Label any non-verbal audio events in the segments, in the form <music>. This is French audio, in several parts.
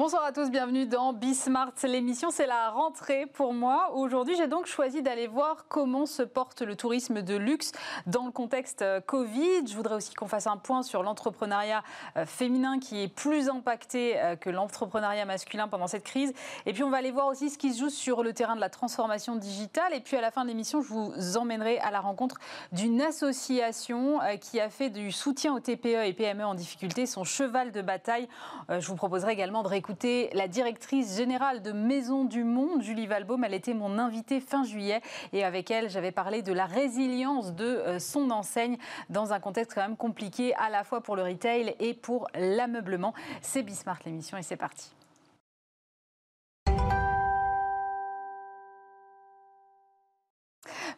Bonsoir à tous, bienvenue dans Bismart. L'émission, c'est la rentrée pour moi. Aujourd'hui, j'ai donc choisi d'aller voir comment se porte le tourisme de luxe dans le contexte euh, Covid. Je voudrais aussi qu'on fasse un point sur l'entrepreneuriat euh, féminin qui est plus impacté euh, que l'entrepreneuriat masculin pendant cette crise. Et puis, on va aller voir aussi ce qui se joue sur le terrain de la transformation digitale. Et puis, à la fin de l'émission, je vous emmènerai à la rencontre d'une association qui a fait du soutien aux TPE et PME en difficulté son cheval de bataille. Je vous proposerai également de réécouter écouter la directrice générale de Maison du Monde, Julie Valbaum. Elle était mon invitée fin juillet et avec elle, j'avais parlé de la résilience de euh, son enseigne dans un contexte quand même compliqué à la fois pour le retail et pour l'ameublement. C'est Bismart l'émission et c'est parti.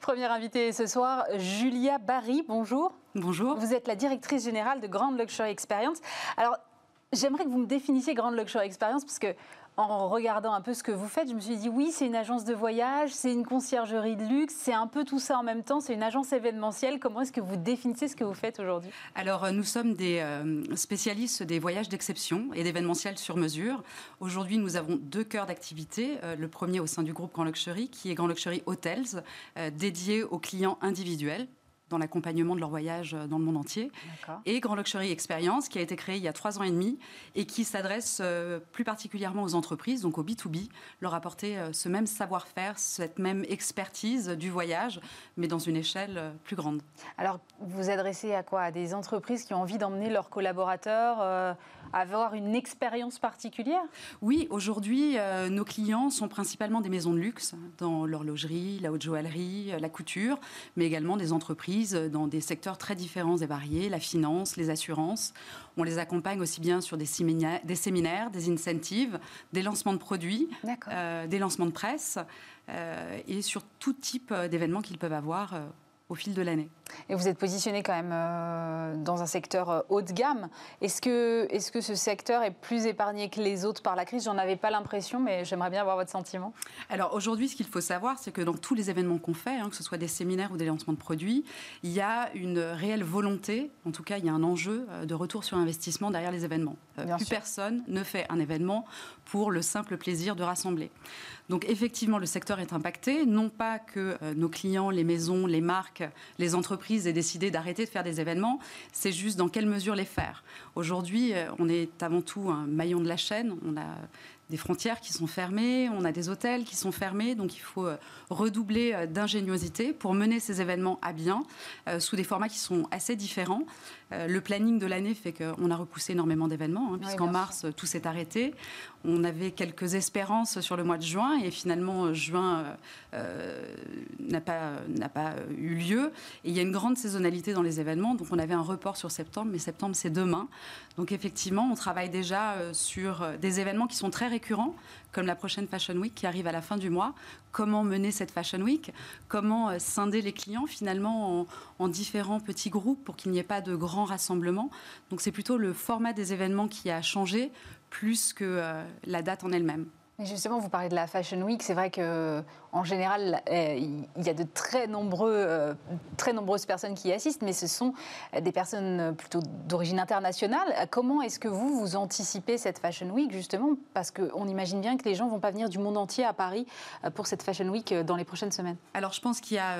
Première invitée ce soir, Julia Barry, bonjour. Bonjour. Vous êtes la directrice générale de Grand Luxury Experience. Alors, J'aimerais que vous me définissiez Grande Luxury Experience parce que en regardant un peu ce que vous faites, je me suis dit oui, c'est une agence de voyage, c'est une conciergerie de luxe, c'est un peu tout ça en même temps, c'est une agence événementielle. Comment est-ce que vous définissez ce que vous faites aujourd'hui? Alors, euh, nous sommes des euh, spécialistes des voyages d'exception et d'événementiel sur mesure. Aujourd'hui, nous avons deux cœurs d'activité. Euh, le premier au sein du groupe Grand Luxury, qui est Grand Luxury Hotels, dédié aux clients individuels dans l'accompagnement de leur voyage euh, dans le monde entier. Et Grand Luxury Experience, qui a été créé il y a trois ans et demi et qui s'adresse euh, plus particulièrement aux entreprises, donc au B2B, leur apporter euh, ce même savoir-faire, cette même expertise du voyage, mais dans une échelle plus grande. Alors, vous vous adressez à quoi? À des entreprises qui ont envie d'emmener leurs collaborateurs à avoir une expérience particulière? Oui, aujourd'hui, nos clients sont principalement des maisons de luxe dans l'horlogerie, la haute joaillerie, la couture, mais également des entreprises dans des secteurs très différents et variés, la finance, les assurances. On les accompagne aussi bien sur des séminaires, des, séminaires, des incentives, des lancements de produits, euh, des lancements de presse euh, et sur tout type d'événements qu'ils peuvent avoir euh, au fil de l'année. Et vous êtes positionné quand même euh, dans un secteur euh, haut de gamme. Est-ce que, est -ce que ce secteur est plus épargné que les autres par la crise? J'en avais pas l'impression, mais j'aimerais bien avoir votre sentiment. Alors aujourd'hui, ce qu'il faut savoir, c'est que dans tous les événements qu'on fait, hein, que ce soit des séminaires ou des lancements de produits, il y a une réelle volonté, en tout cas il y a un enjeu euh, de retour sur investissement derrière les événements. Plus personne ne fait un événement pour le simple plaisir de rassembler. Donc effectivement, le secteur est impacté, non pas que nos clients, les maisons, les marques, les entreprises entreprise ait décidé d'arrêter de faire des événements, c'est juste dans quelle mesure les faire. Aujourd'hui, euh, on est avant tout un maillon de la chaîne. On a des frontières qui sont fermées, on a des hôtels qui sont fermés, donc il faut euh, redoubler euh, d'ingéniosité pour mener ces événements à bien, sous des formats qui sont assez différents. Le planning de l'année fait qu'on a repoussé énormément d'événements, hein, puisqu'en mars, tout s'est arrêté. On avait quelques espérances sur le mois de juin, et finalement, juin n'a pas, pas eu lieu. Et il y a une grande saisonnalité dans les événements, donc on avait un report sur septembre, mais septembre, c'est demain. Donc effectivement, on travaille déjà sur des événements qui sont très récurrents, comme la prochaine Fashion Week qui arrive à la fin du mois. Comment mener cette Fashion Week? Comment euh, scinder les clients finalement en, différents petits groupes pour qu'il n'y ait pas de grands rassemblements? Donc c'est plutôt le format des événements qui a changé plus que euh, la date en elle-même justement, vous parlez de la Fashion Week. C'est vrai que en général, euh, il y a de très, nombreux, euh, très nombreuses personnes qui y assistent, mais ce sont des personnes plutôt d'origine internationale. Comment est-ce que vous, vous anticipez cette Fashion Week, justement? Parce qu'on imagine bien que les gens ne vont pas venir du monde entier à Paris euh, pour cette Fashion Week dans les prochaines semaines. Alors, je pense qu'il y a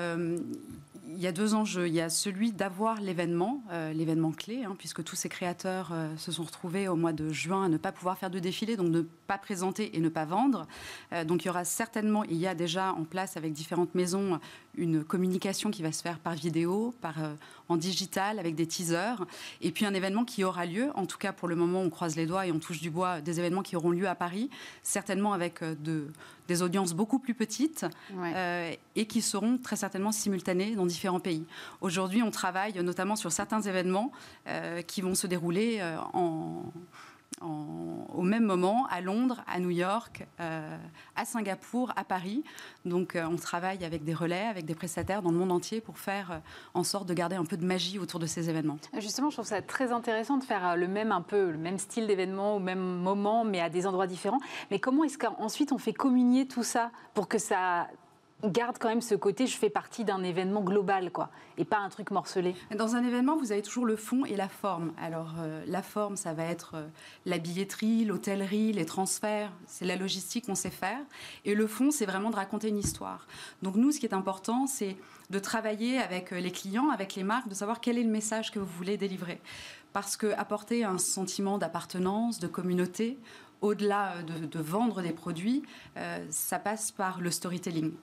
il y a deux enjeux. Il y a celui d'avoir l'événement, euh, l'événement clé, hein, puisque tous ces créateurs euh, se sont retrouvés au mois de juin à ne pas pouvoir faire de défilé, donc ne pas présenter et ne pas vendre. Euh, donc il y aura certainement, il y a déjà en place avec différentes maisons une communication qui va se faire par vidéo, par, en digital, avec des teasers, et puis un événement qui aura lieu, en tout cas pour le moment on croise les doigts et on touche du bois, des événements qui auront lieu à Paris, certainement avec de, des audiences beaucoup plus petites et qui seront très certainement simultanées dans différents pays. Aujourd'hui, on travaille notamment sur certains événements euh, qui vont se dérouler euh, au même moment à Londres, à New York, euh, à Singapour, à Paris. Donc on travaille avec des relais, avec des prestataires dans le monde entier pour faire en sorte de garder un peu de magie autour de ces événements. Justement, je trouve ça très intéressant de faire le même un peu le même style d'événement au même moment, mais à des endroits différents. Mais comment est-ce qu'ensuite on fait communier tout ça pour que ça garde quand même ce côté, je fais partie d'un événement global, quoi, et pas un truc morcelé. Dans un événement, vous avez toujours le fond et la forme. Alors, euh, la forme, ça va être euh, la billetterie, l'hôtellerie, les transferts, c'est la logistique qu'on sait faire. Et le fond, c'est vraiment de raconter une histoire. Donc, nous, ce qui est important, c'est de travailler avec euh, les clients, avec les marques, de savoir quel est le message que vous voulez délivrer. Parce que apporter un sentiment d'appartenance, de communauté, au-delà de, vendre des produits, ça passe par le storytelling.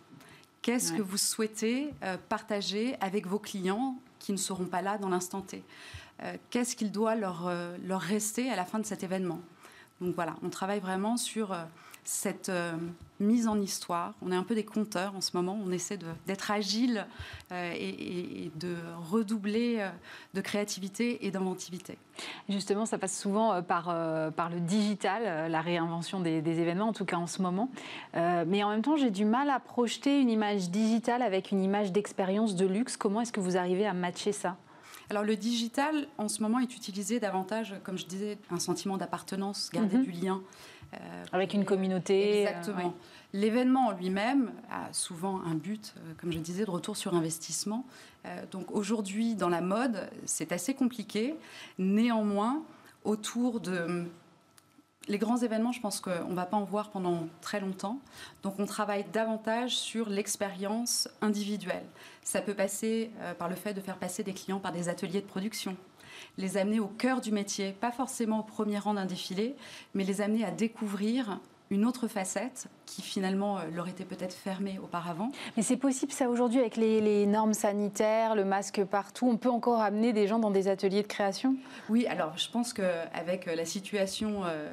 Qu'est-ce que vous souhaitez euh, partager avec vos clients qui ne seront pas là dans l'instant T? Euh, Qu'est-ce qu'il doit leur, euh, leur rester à la fin de cet événement? Donc voilà, on travaille vraiment sur cette euh, mise en histoire. On est un peu des conteurs en ce moment. On essaie d'être agile euh, et, de redoubler euh, de créativité et d'inventivité. Justement, ça passe souvent par, par le digital, la réinvention des, des, événements, en tout cas en ce moment. mais en même temps, j'ai du mal à projeter une image digitale avec une image d'expérience de luxe. Comment est-ce que vous arrivez à matcher ça? Alors le digital, en ce moment, est utilisé davantage, comme je disais, un sentiment d'appartenance, garder mhm. du lien. Euh, Avec une communauté. Euh, Exactement. L'événement en lui-même a souvent un but, euh, comme je disais, de retour sur investissement. donc aujourd'hui, dans la mode, c'est assez compliqué. Néanmoins, autour de les grands événements, je pense qu'on ne va pas en voir pendant très longtemps. Donc on travaille davantage sur l'expérience individuelle. Ça peut passer par le fait de faire passer des clients par des ateliers de production, les amener au cœur du métier, pas forcément au premier rang d'un défilé, mais les amener à découvrir une autre facette qui finalement euh, leur était peut-être fermée auparavant. Mais c'est possible ça aujourd'hui avec les, normes sanitaires, le masque partout, on peut encore amener des gens dans des ateliers de création? Oui, alors je pense qu'avec euh, la situation euh,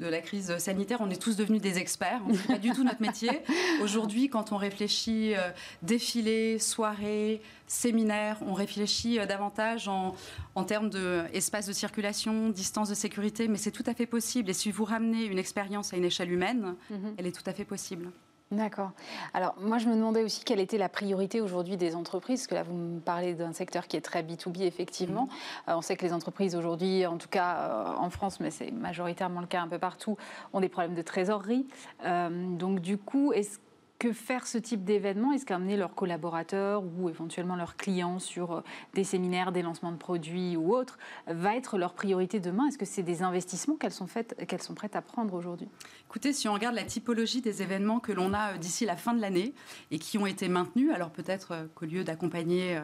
de la crise sanitaire, on est tous devenus des experts. Ce n'est pas du tout notre métier. <laughs> Aujourd'hui, quand on réfléchit euh, défilé, soirée, séminaire, on réfléchit euh, davantage en, en termes d'espace de, de circulation, distance de sécurité, mais c'est tout à fait possible. Et si vous ramenez une expérience à une échelle humaine, mhm. elle est tout à fait possible. D'accord. Alors moi je me demandais aussi quelle était la priorité aujourd'hui des entreprises, parce que là vous me parlez d'un secteur qui est très B2B effectivement. Mm-hmm. Euh, on sait que les entreprises aujourd'hui, en tout cas euh, en France, mais c'est majoritairement le cas un peu partout, ont des problèmes de trésorerie. Euh, donc du coup, est-ce que faire ce type d'événement? Est-ce qu'amener leurs collaborateurs ou éventuellement leurs clients sur euh, des séminaires, des lancements de produits ou autres va être leur priorité demain? Est-ce que c'est des investissements qu'elles sont, qu'elles sont prêtes à prendre aujourd'hui? Écoutez, si on regarde la typologie des événements que l'on a euh, d'ici la fin de l'année et qui ont été maintenus, alors peut-être euh, qu'au lieu d'accompagner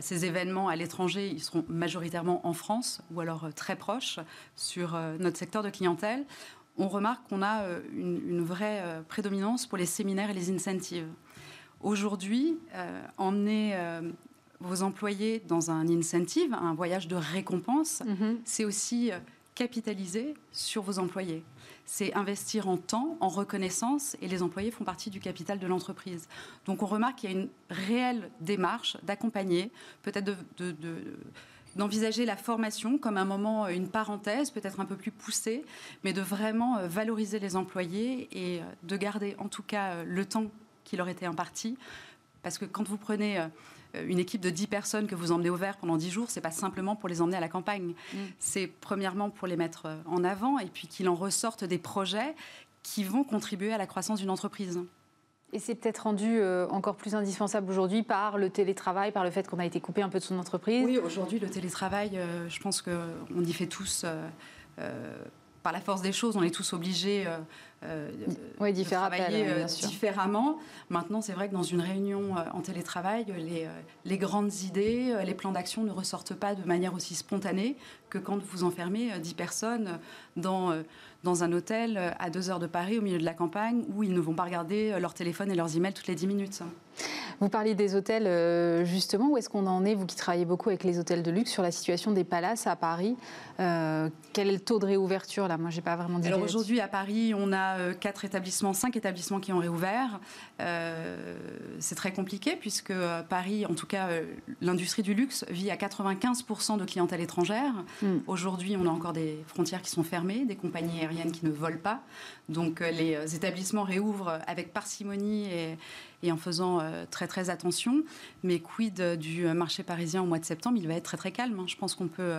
ces événements à l'étranger, ils seront majoritairement en France ou alors très proches sur notre secteur de clientèle on remarque qu'on a euh, une, vraie euh, prédominance pour les séminaires et les incentives. Aujourd'hui, euh, emmener vos employés dans un incentive, un voyage de récompense, mhm. c'est aussi capitaliser sur vos employés. C'est investir en temps, en reconnaissance, et les employés font partie du capital de l'entreprise. Donc on remarque qu'il y a une réelle démarche d'accompagner, peut-être de d'envisager la formation comme un moment, euh, une parenthèse, peut-être un peu plus poussée, mais de vraiment euh, valoriser les employés et euh, de garder en tout cas le temps qui leur était imparti. Parce que quand vous prenez une équipe de 10 personnes que vous emmenez au vert pendant 10 jours, c'est pas simplement pour les emmener à la campagne. Mm. C'est premièrement pour les mettre en avant et puis qu'il en ressorte des projets qui vont contribuer à la croissance d'une entreprise. Et c'est peut-être rendu euh, encore plus indispensable aujourd'hui par le télétravail, par le fait qu'on a été coupé un peu de son entreprise. Oui, aujourd'hui, le télétravail, euh, je pense qu'on y fait tous. Euh, par la force des choses, on est tous obligés de travailler différemment. Maintenant, c'est vrai que dans une réunion en télétravail, les, les grandes idées, les plans d'action ne ressortent pas de manière aussi spontanée que quand vous enfermez 10 personnes dans dans un hôtel euh, à deux heures de Paris, au milieu de la campagne, où ils ne vont pas regarder euh, leur téléphone et leurs emails toutes les dix minutes. Vous parliez des hôtels, euh, justement. Où est-ce qu'on en est, vous qui travaillez beaucoup avec les hôtels de luxe, sur la situation des palaces à Paris Quel est le taux de réouverture là? Moi, j'ai pas vraiment dit. Alors aujourd'hui, à Paris, on a quatre établissements, cinq établissements qui ont réouvert. c'est très compliqué puisque Paris, en tout cas, l'industrie du luxe vit à 95% de clientèle étrangère. Hmm. Aujourd'hui, on a encore des frontières qui sont fermées, des compagnies aériennes qui ne volent pas. Donc euh, les euh, établissements réouvrent avec parcimonie et, et en faisant très très attention. Mais quid du marché parisien au mois de septembre? Il va être très très calme. Hein. Je pense qu'on peut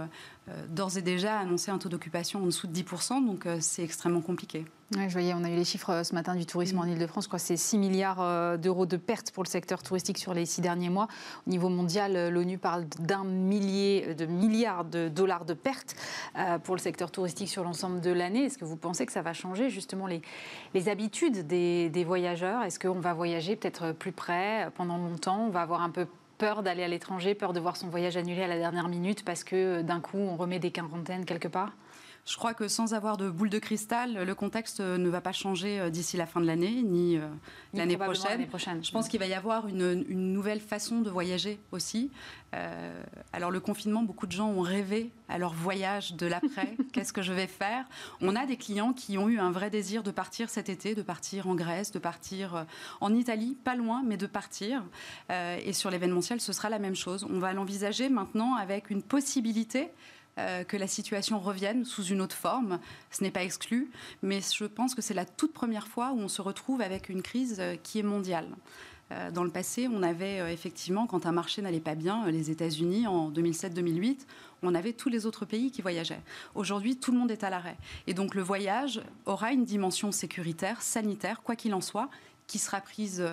d'ores et déjà annoncer un taux d'occupation en dessous de 10%, donc c'est extrêmement compliqué. je voyais, on a eu les chiffres ce matin du tourisme en Ile-de-France. C'est 6 milliards d'euros de pertes pour le secteur touristique sur les six derniers mois. Au niveau mondial, l'ONU parle d'un millier de milliards de dollars de pertes pour le secteur touristique sur l'ensemble de l'année. Est-ce que vous pensez que ça va changer justement les, les habitudes des, des voyageurs? Est-ce qu'on va voyager peut-être plus près pendant longtemps? On va avoir un peu peur d'aller à l'étranger, peur de voir son voyage annulé à la dernière minute parce que d'un coup on remet des quarantaines quelque part? Je crois que sans avoir de boule de cristal, le contexte ne va pas changer euh, d'ici la fin de l'année, ni, euh, l'année prochaine. prochaine. Je pense qu'il va y avoir une, nouvelle façon de voyager aussi. Euh, alors le confinement, beaucoup de gens ont rêvé à leur voyage de l'après. <laughs> Qu'est-ce que je vais faire? On a des clients qui ont eu un vrai désir de partir cet été, de partir en Grèce, de partir en Italie, pas loin, mais de partir. et sur l'événementiel, ce sera la même chose. On va l'envisager maintenant avec une possibilité euh, que la situation revienne sous une autre forme. Ce n'est pas exclu, mais je pense que c'est la toute première fois où on se retrouve avec une crise euh, qui est mondiale. Euh, dans le passé, on avait effectivement, quand un marché n'allait pas bien, les États-Unis en 2007-2008, on avait tous les autres pays qui voyageaient. Aujourd'hui, tout le monde est à l'arrêt. Et donc le voyage aura une dimension sécuritaire, sanitaire, quoi qu'il en soit, qui sera prise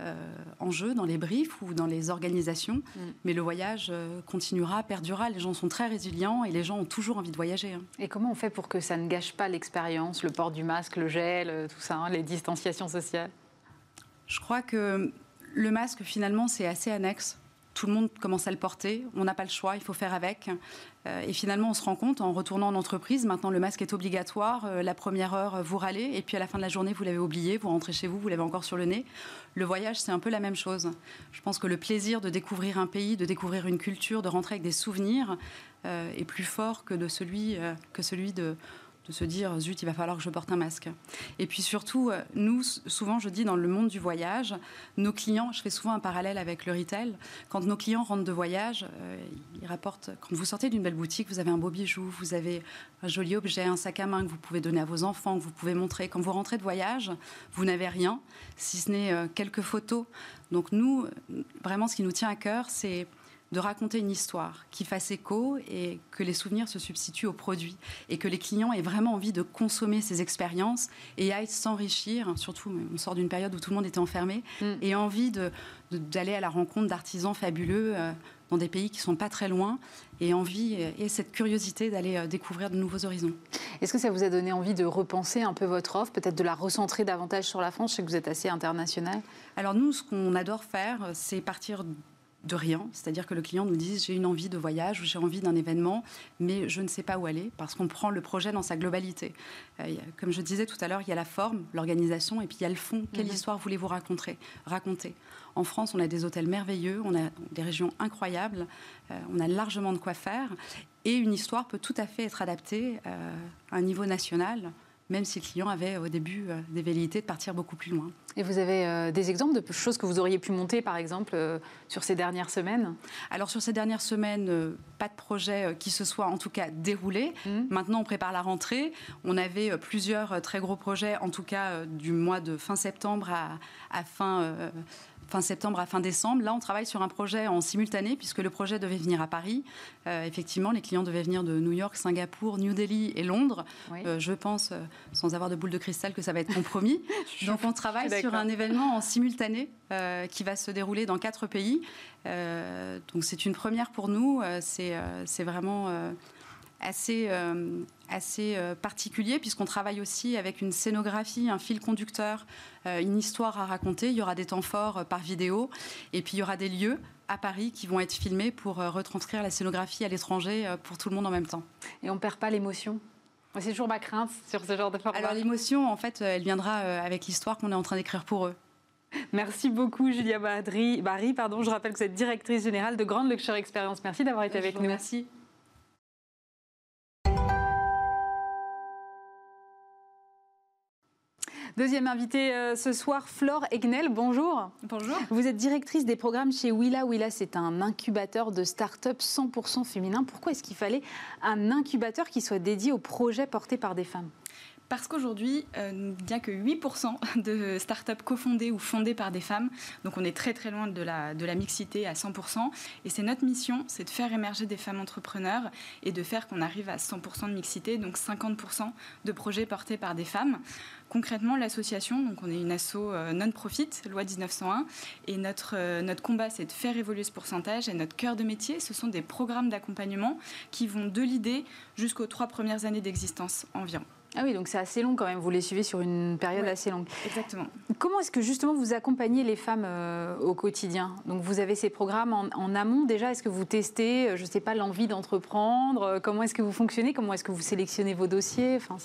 euh, en jeu dans les briefs ou dans les organisations. Mm. Mais le voyage euh, continuera, perdurera. Les gens sont très résilients et les gens ont toujours envie de voyager. Hein. Et comment on fait pour que ça ne gâche pas l'expérience, le port du masque, le gel, euh, tout ça, hein, les distanciations sociales? Je crois que le masque, finalement, c'est assez annexe tout le monde commence à le porter, on n'a pas le choix, il faut faire avec. Euh, et finalement, on se rend compte en retournant en entreprise, maintenant le masque est obligatoire, euh, la première heure, vous râlez, et puis à la fin de la journée, vous l'avez oublié, vous rentrez chez vous, vous l'avez encore sur le nez. Le voyage, c'est un peu la même chose. Je pense que le plaisir de découvrir un pays, de découvrir une culture, de rentrer avec des souvenirs, euh, est plus fort que, de celui, que celui de de se dire zut, il va falloir que je porte un masque. Et puis surtout, euh, nous, souvent, je dis dans le monde du voyage, nos clients, je fais souvent un parallèle avec le retail, quand nos clients rentrent de voyage, euh, ils rapportent, quand vous sortez d'une belle boutique, vous avez un beau bijou, vous avez un joli objet, un sac à main que vous pouvez donner à vos enfants, que vous pouvez montrer. Quand vous rentrez de voyage, vous n'avez rien, si ce n'est euh, quelques photos. Donc nous, vraiment, ce qui nous tient à cœur, c'est de raconter une histoire qui fasse écho et que les souvenirs se substituent aux produits et que les clients aient vraiment envie de consommer ces expériences et aillent s'enrichir, surtout on sort d'une période où tout le monde était enfermé, mm. et envie d'aller à la rencontre d'artisans fabuleux euh, dans des pays qui sont pas très loin et envie et cette curiosité d'aller euh, découvrir de nouveaux horizons. Est-ce que ça vous a donné envie de repenser un peu votre offre, peut-être de la recentrer davantage sur la France? Je sais que vous êtes assez international. Alors nous, ce qu'on adore faire, c'est partir de rien, c'est-à-dire que le client nous dit j'ai une envie de voyage ou j'ai envie d'un événement, mais je ne sais pas où aller parce qu'on prend le projet dans sa globalité. Euh, comme je disais tout à l'heure, il y a la forme, l'organisation et puis il y a le fond. Quelle mhm. histoire voulez-vous raconter, raconter? En France, on a des hôtels merveilleux, on a des régions incroyables, euh, on a largement de quoi faire et une histoire peut tout à fait être adaptée euh, à un niveau national même si le client avait au début des velléités de partir beaucoup plus loin. Et vous avez euh, des exemples de choses que vous auriez pu monter, par exemple, euh, sur ces dernières semaines? Alors, sur ces dernières semaines, euh, pas de projet qui se soit en tout cas déroulé. Mmh. Maintenant, on prépare la rentrée. On avait plusieurs très gros projets, en tout cas du mois de fin septembre à, à fin fin septembre à fin décembre. Là, on travaille sur un projet en simultané, puisque le projet devait venir à Paris. Euh, effectivement, les clients devaient venir de New York, Singapour, New Delhi et Londres. Euh, je pense, euh, sans avoir de boule de cristal, que ça va être compromis. <laughs> Donc, on travaille sur un événement en simultané qui va se dérouler dans quatre pays. donc, c'est une première pour nous. c'est vraiment assez, euh, assez euh, particulier puisqu'on travaille aussi avec une scénographie, un fil conducteur, euh, une histoire à raconter. Il y aura des temps forts par vidéo et puis il y aura des lieux à Paris qui vont être filmés pour retranscrire la scénographie à l'étranger pour tout le monde en même temps. Et on ne perd pas l'émotion c'est toujours ma crainte sur ce genre de format. Alors l'émotion, en fait, elle viendra avec l'histoire qu'on est en train d'écrire pour eux. Merci beaucoup, Julia Barry. Barry pardon. Je rappelle que vous êtes directrice générale de Grande Luxury Experience. Merci d'avoir été avec nous. Merci. Deuxième invité euh, ce soir, Flore Egnel. Bonjour. Bonjour. Vous êtes directrice des programmes chez Willa. Willa, c'est un incubateur de start-up 100% féminin. Pourquoi est-ce qu'il fallait un incubateur qui soit dédié aux projets portés par des femmes? Parce qu'aujourd'hui, euh, a que 8% de startups cofondées ou fondées par des femmes. Donc on est très très loin de la, mixité à 100%. Et c'est notre mission, c'est de faire émerger des femmes entrepreneurs et de faire qu'on arrive à 100% de mixité, donc 50% de projets portés par des femmes. Concrètement, l'association, donc on est une asso euh, non-profit, loi 1901, et euh, notre combat, c'est de faire évoluer ce pourcentage. Et notre cœur de métier, ce sont des programmes d'accompagnement qui vont de l'idée jusqu'aux trois premières années d'existence environ. Ah oui, donc c'est assez long quand même, vous les suivez sur une période assez longue. Exactement. Comment est-ce que justement vous accompagnez les femmes euh, au quotidien? Donc vous avez ces programmes en, amont déjà, est-ce que vous testez, euh, je ne sais pas, l'envie d'entreprendre? Euh, Comment est-ce que vous fonctionnez? Comment est-ce que vous sélectionnez vos dossiers? Enfin,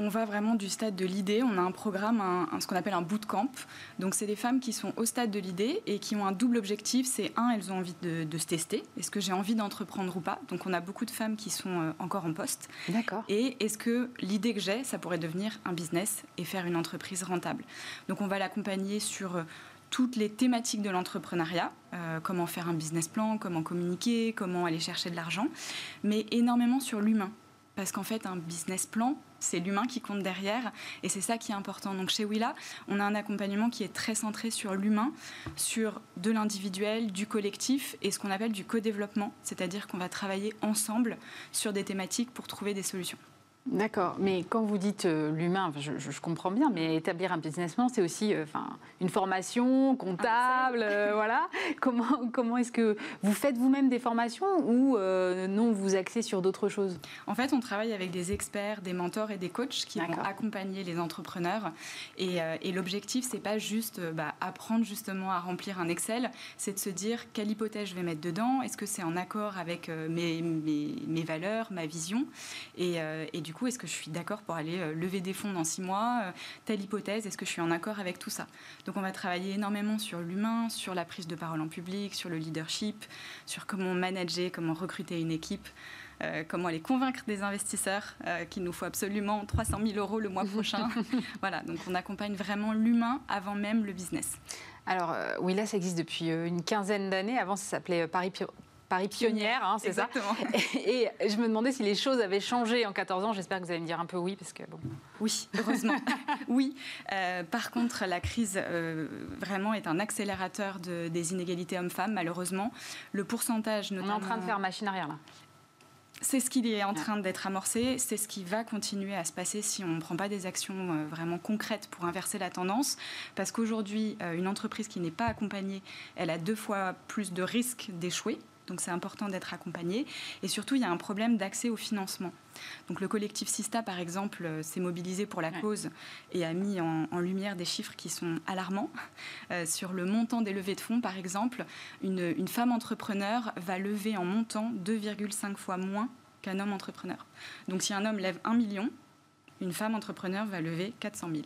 On va vraiment du stade de l'idée, on a un programme, un, ce qu'on appelle un bootcamp. Donc c'est des femmes qui sont au stade de l'idée et qui ont un double objectif, c'est un, elles ont envie de, de se tester, est-ce que j'ai envie d'entreprendre ou pas? Donc on a beaucoup de femmes qui sont encore en poste. D'accord. Et est-ce que l'idée que j'ai ça pourrait devenir un business et faire une entreprise rentable? Donc on va l'accompagner sur euh, toutes les thématiques de l'entrepreneuriat, euh, comment faire un business plan, comment communiquer, comment aller chercher de l'argent, mais énormément sur l'humain. Parce qu'en fait, un business plan, c'est l'humain qui compte derrière et c'est ça qui est important. Donc chez Willa, on a un accompagnement qui est très centré sur l'humain, sur de l'individuel, du collectif et ce qu'on appelle du co-développement, c'est-à-dire qu'on va travailler ensemble sur des thématiques pour trouver des solutions. D'accord, mais quand vous dites euh, l'humain, je, comprends bien, mais établir un business plan, c'est aussi euh, une formation comptable, euh, voilà. <laughs> Comment, comment est-ce que vous faites vous-même des formations ou non, vous axez sur d'autres choses? En fait, on travaille avec des experts, des mentors et des coachs qui vont accompagner les entrepreneurs. Et, et l'objectif, c'est pas juste bah, apprendre justement à remplir un Excel, c'est de se dire quelle hypothèse je vais mettre dedans, est-ce que c'est en accord avec mes, mes, mes, valeurs, ma vision, et, et du coup, est-ce que je suis d'accord pour aller euh, lever des fonds dans six mois euh, Telle hypothèse, est-ce que je suis en accord avec tout ça? Donc on va travailler énormément sur l'humain, sur la prise de parole en public, sur le leadership, sur comment manager, comment recruter une équipe. Euh, comment aller convaincre des investisseurs qu'il nous faut absolument 300 000 euros le mois <laughs> prochain. voilà, donc on accompagne vraiment l'humain avant même le business. Alors, oui, là, ça existe depuis une quinzaine d'années. Avant, ça s'appelait Paris, Paris pionnière, hein, c'est ça et, <laughs> et, je me demandais si les choses avaient changé en 14 ans. J'espère que vous allez me dire un peu oui, parce que bon. Oui, heureusement. <laughs> oui. Euh, par contre, la crise euh, vraiment est un accélérateur de, des inégalités hommes-femmes, malheureusement. Le pourcentage, notamment... On est en train de faire machine arrière, là. C'est ce qui est en train d'être amorcé, c'est ce qui va continuer à se passer si on ne prend pas des actions euh, vraiment concrètes pour inverser la tendance. Parce qu'aujourd'hui, une entreprise qui n'est pas accompagnée, elle a deux fois plus de risques d'échouer donc c'est important d'être accompagné. Et surtout, il y a un problème d'accès au financement. Donc le collectif Sista, par exemple, euh, s'est mobilisé pour la cause et a mis en, lumière des chiffres qui sont alarmants. <laughs> Euh, sur le montant des levées de fonds, par exemple, une, une femme entrepreneur va lever en montant 2,5 fois moins qu'un homme entrepreneur. Donc si un homme lève 1 million, une femme entrepreneur va lever 400 000.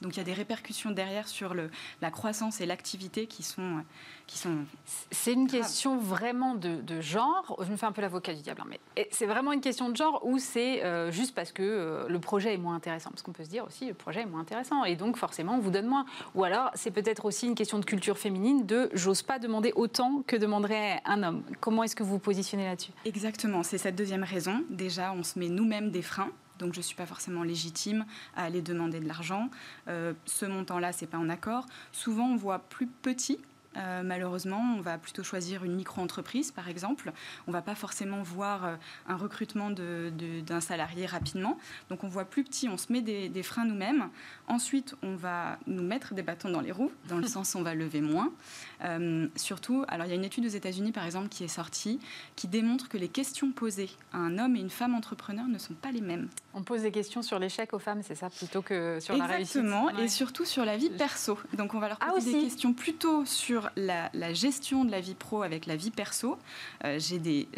Donc il y a des répercussions derrière sur le, la croissance et l'activité qui sont, qui sont. C'est une question vraiment de, genre. Je me fais un peu l'avocat du diable, hein, mais c'est vraiment une question de genre ou c'est euh, juste parce que euh, le projet est moins intéressant? Parce qu'on peut se dire aussi le projet est moins intéressant et donc forcément on vous donne moins. Ou alors c'est peut-être aussi une question de culture féminine de j'ose pas demander autant que demanderait un homme. Comment est-ce que vous vous positionnez là-dessus? Exactement, c'est cette deuxième raison. Déjà, on se met nous-mêmes des freins donc je ne suis pas forcément légitime à aller demander de l'argent. Euh, ce montant-là, c'est pas en accord. Souvent, on voit plus petit euh, malheureusement, on va plutôt choisir une micro-entreprise, par exemple. On ne va pas forcément voir euh, un recrutement d'un salarié rapidement. Donc, on voit plus petit, on se met des, freins nous-mêmes. Ensuite, on va nous mettre des bâtons dans les roues, dans le <laughs> sens où on va lever moins. Euh, surtout, alors il y a une étude aux États-Unis, par exemple, qui est sortie, qui démontre que les questions posées à un homme et une femme entrepreneur ne sont pas les mêmes. On pose des questions sur l'échec aux femmes, c'est ça, plutôt que sur la réussite. Exactement, et surtout sur la vie perso. Donc, on va leur ah, poser des questions plutôt sur la, gestion de la vie pro avec la vie perso. Euh, j'ai des,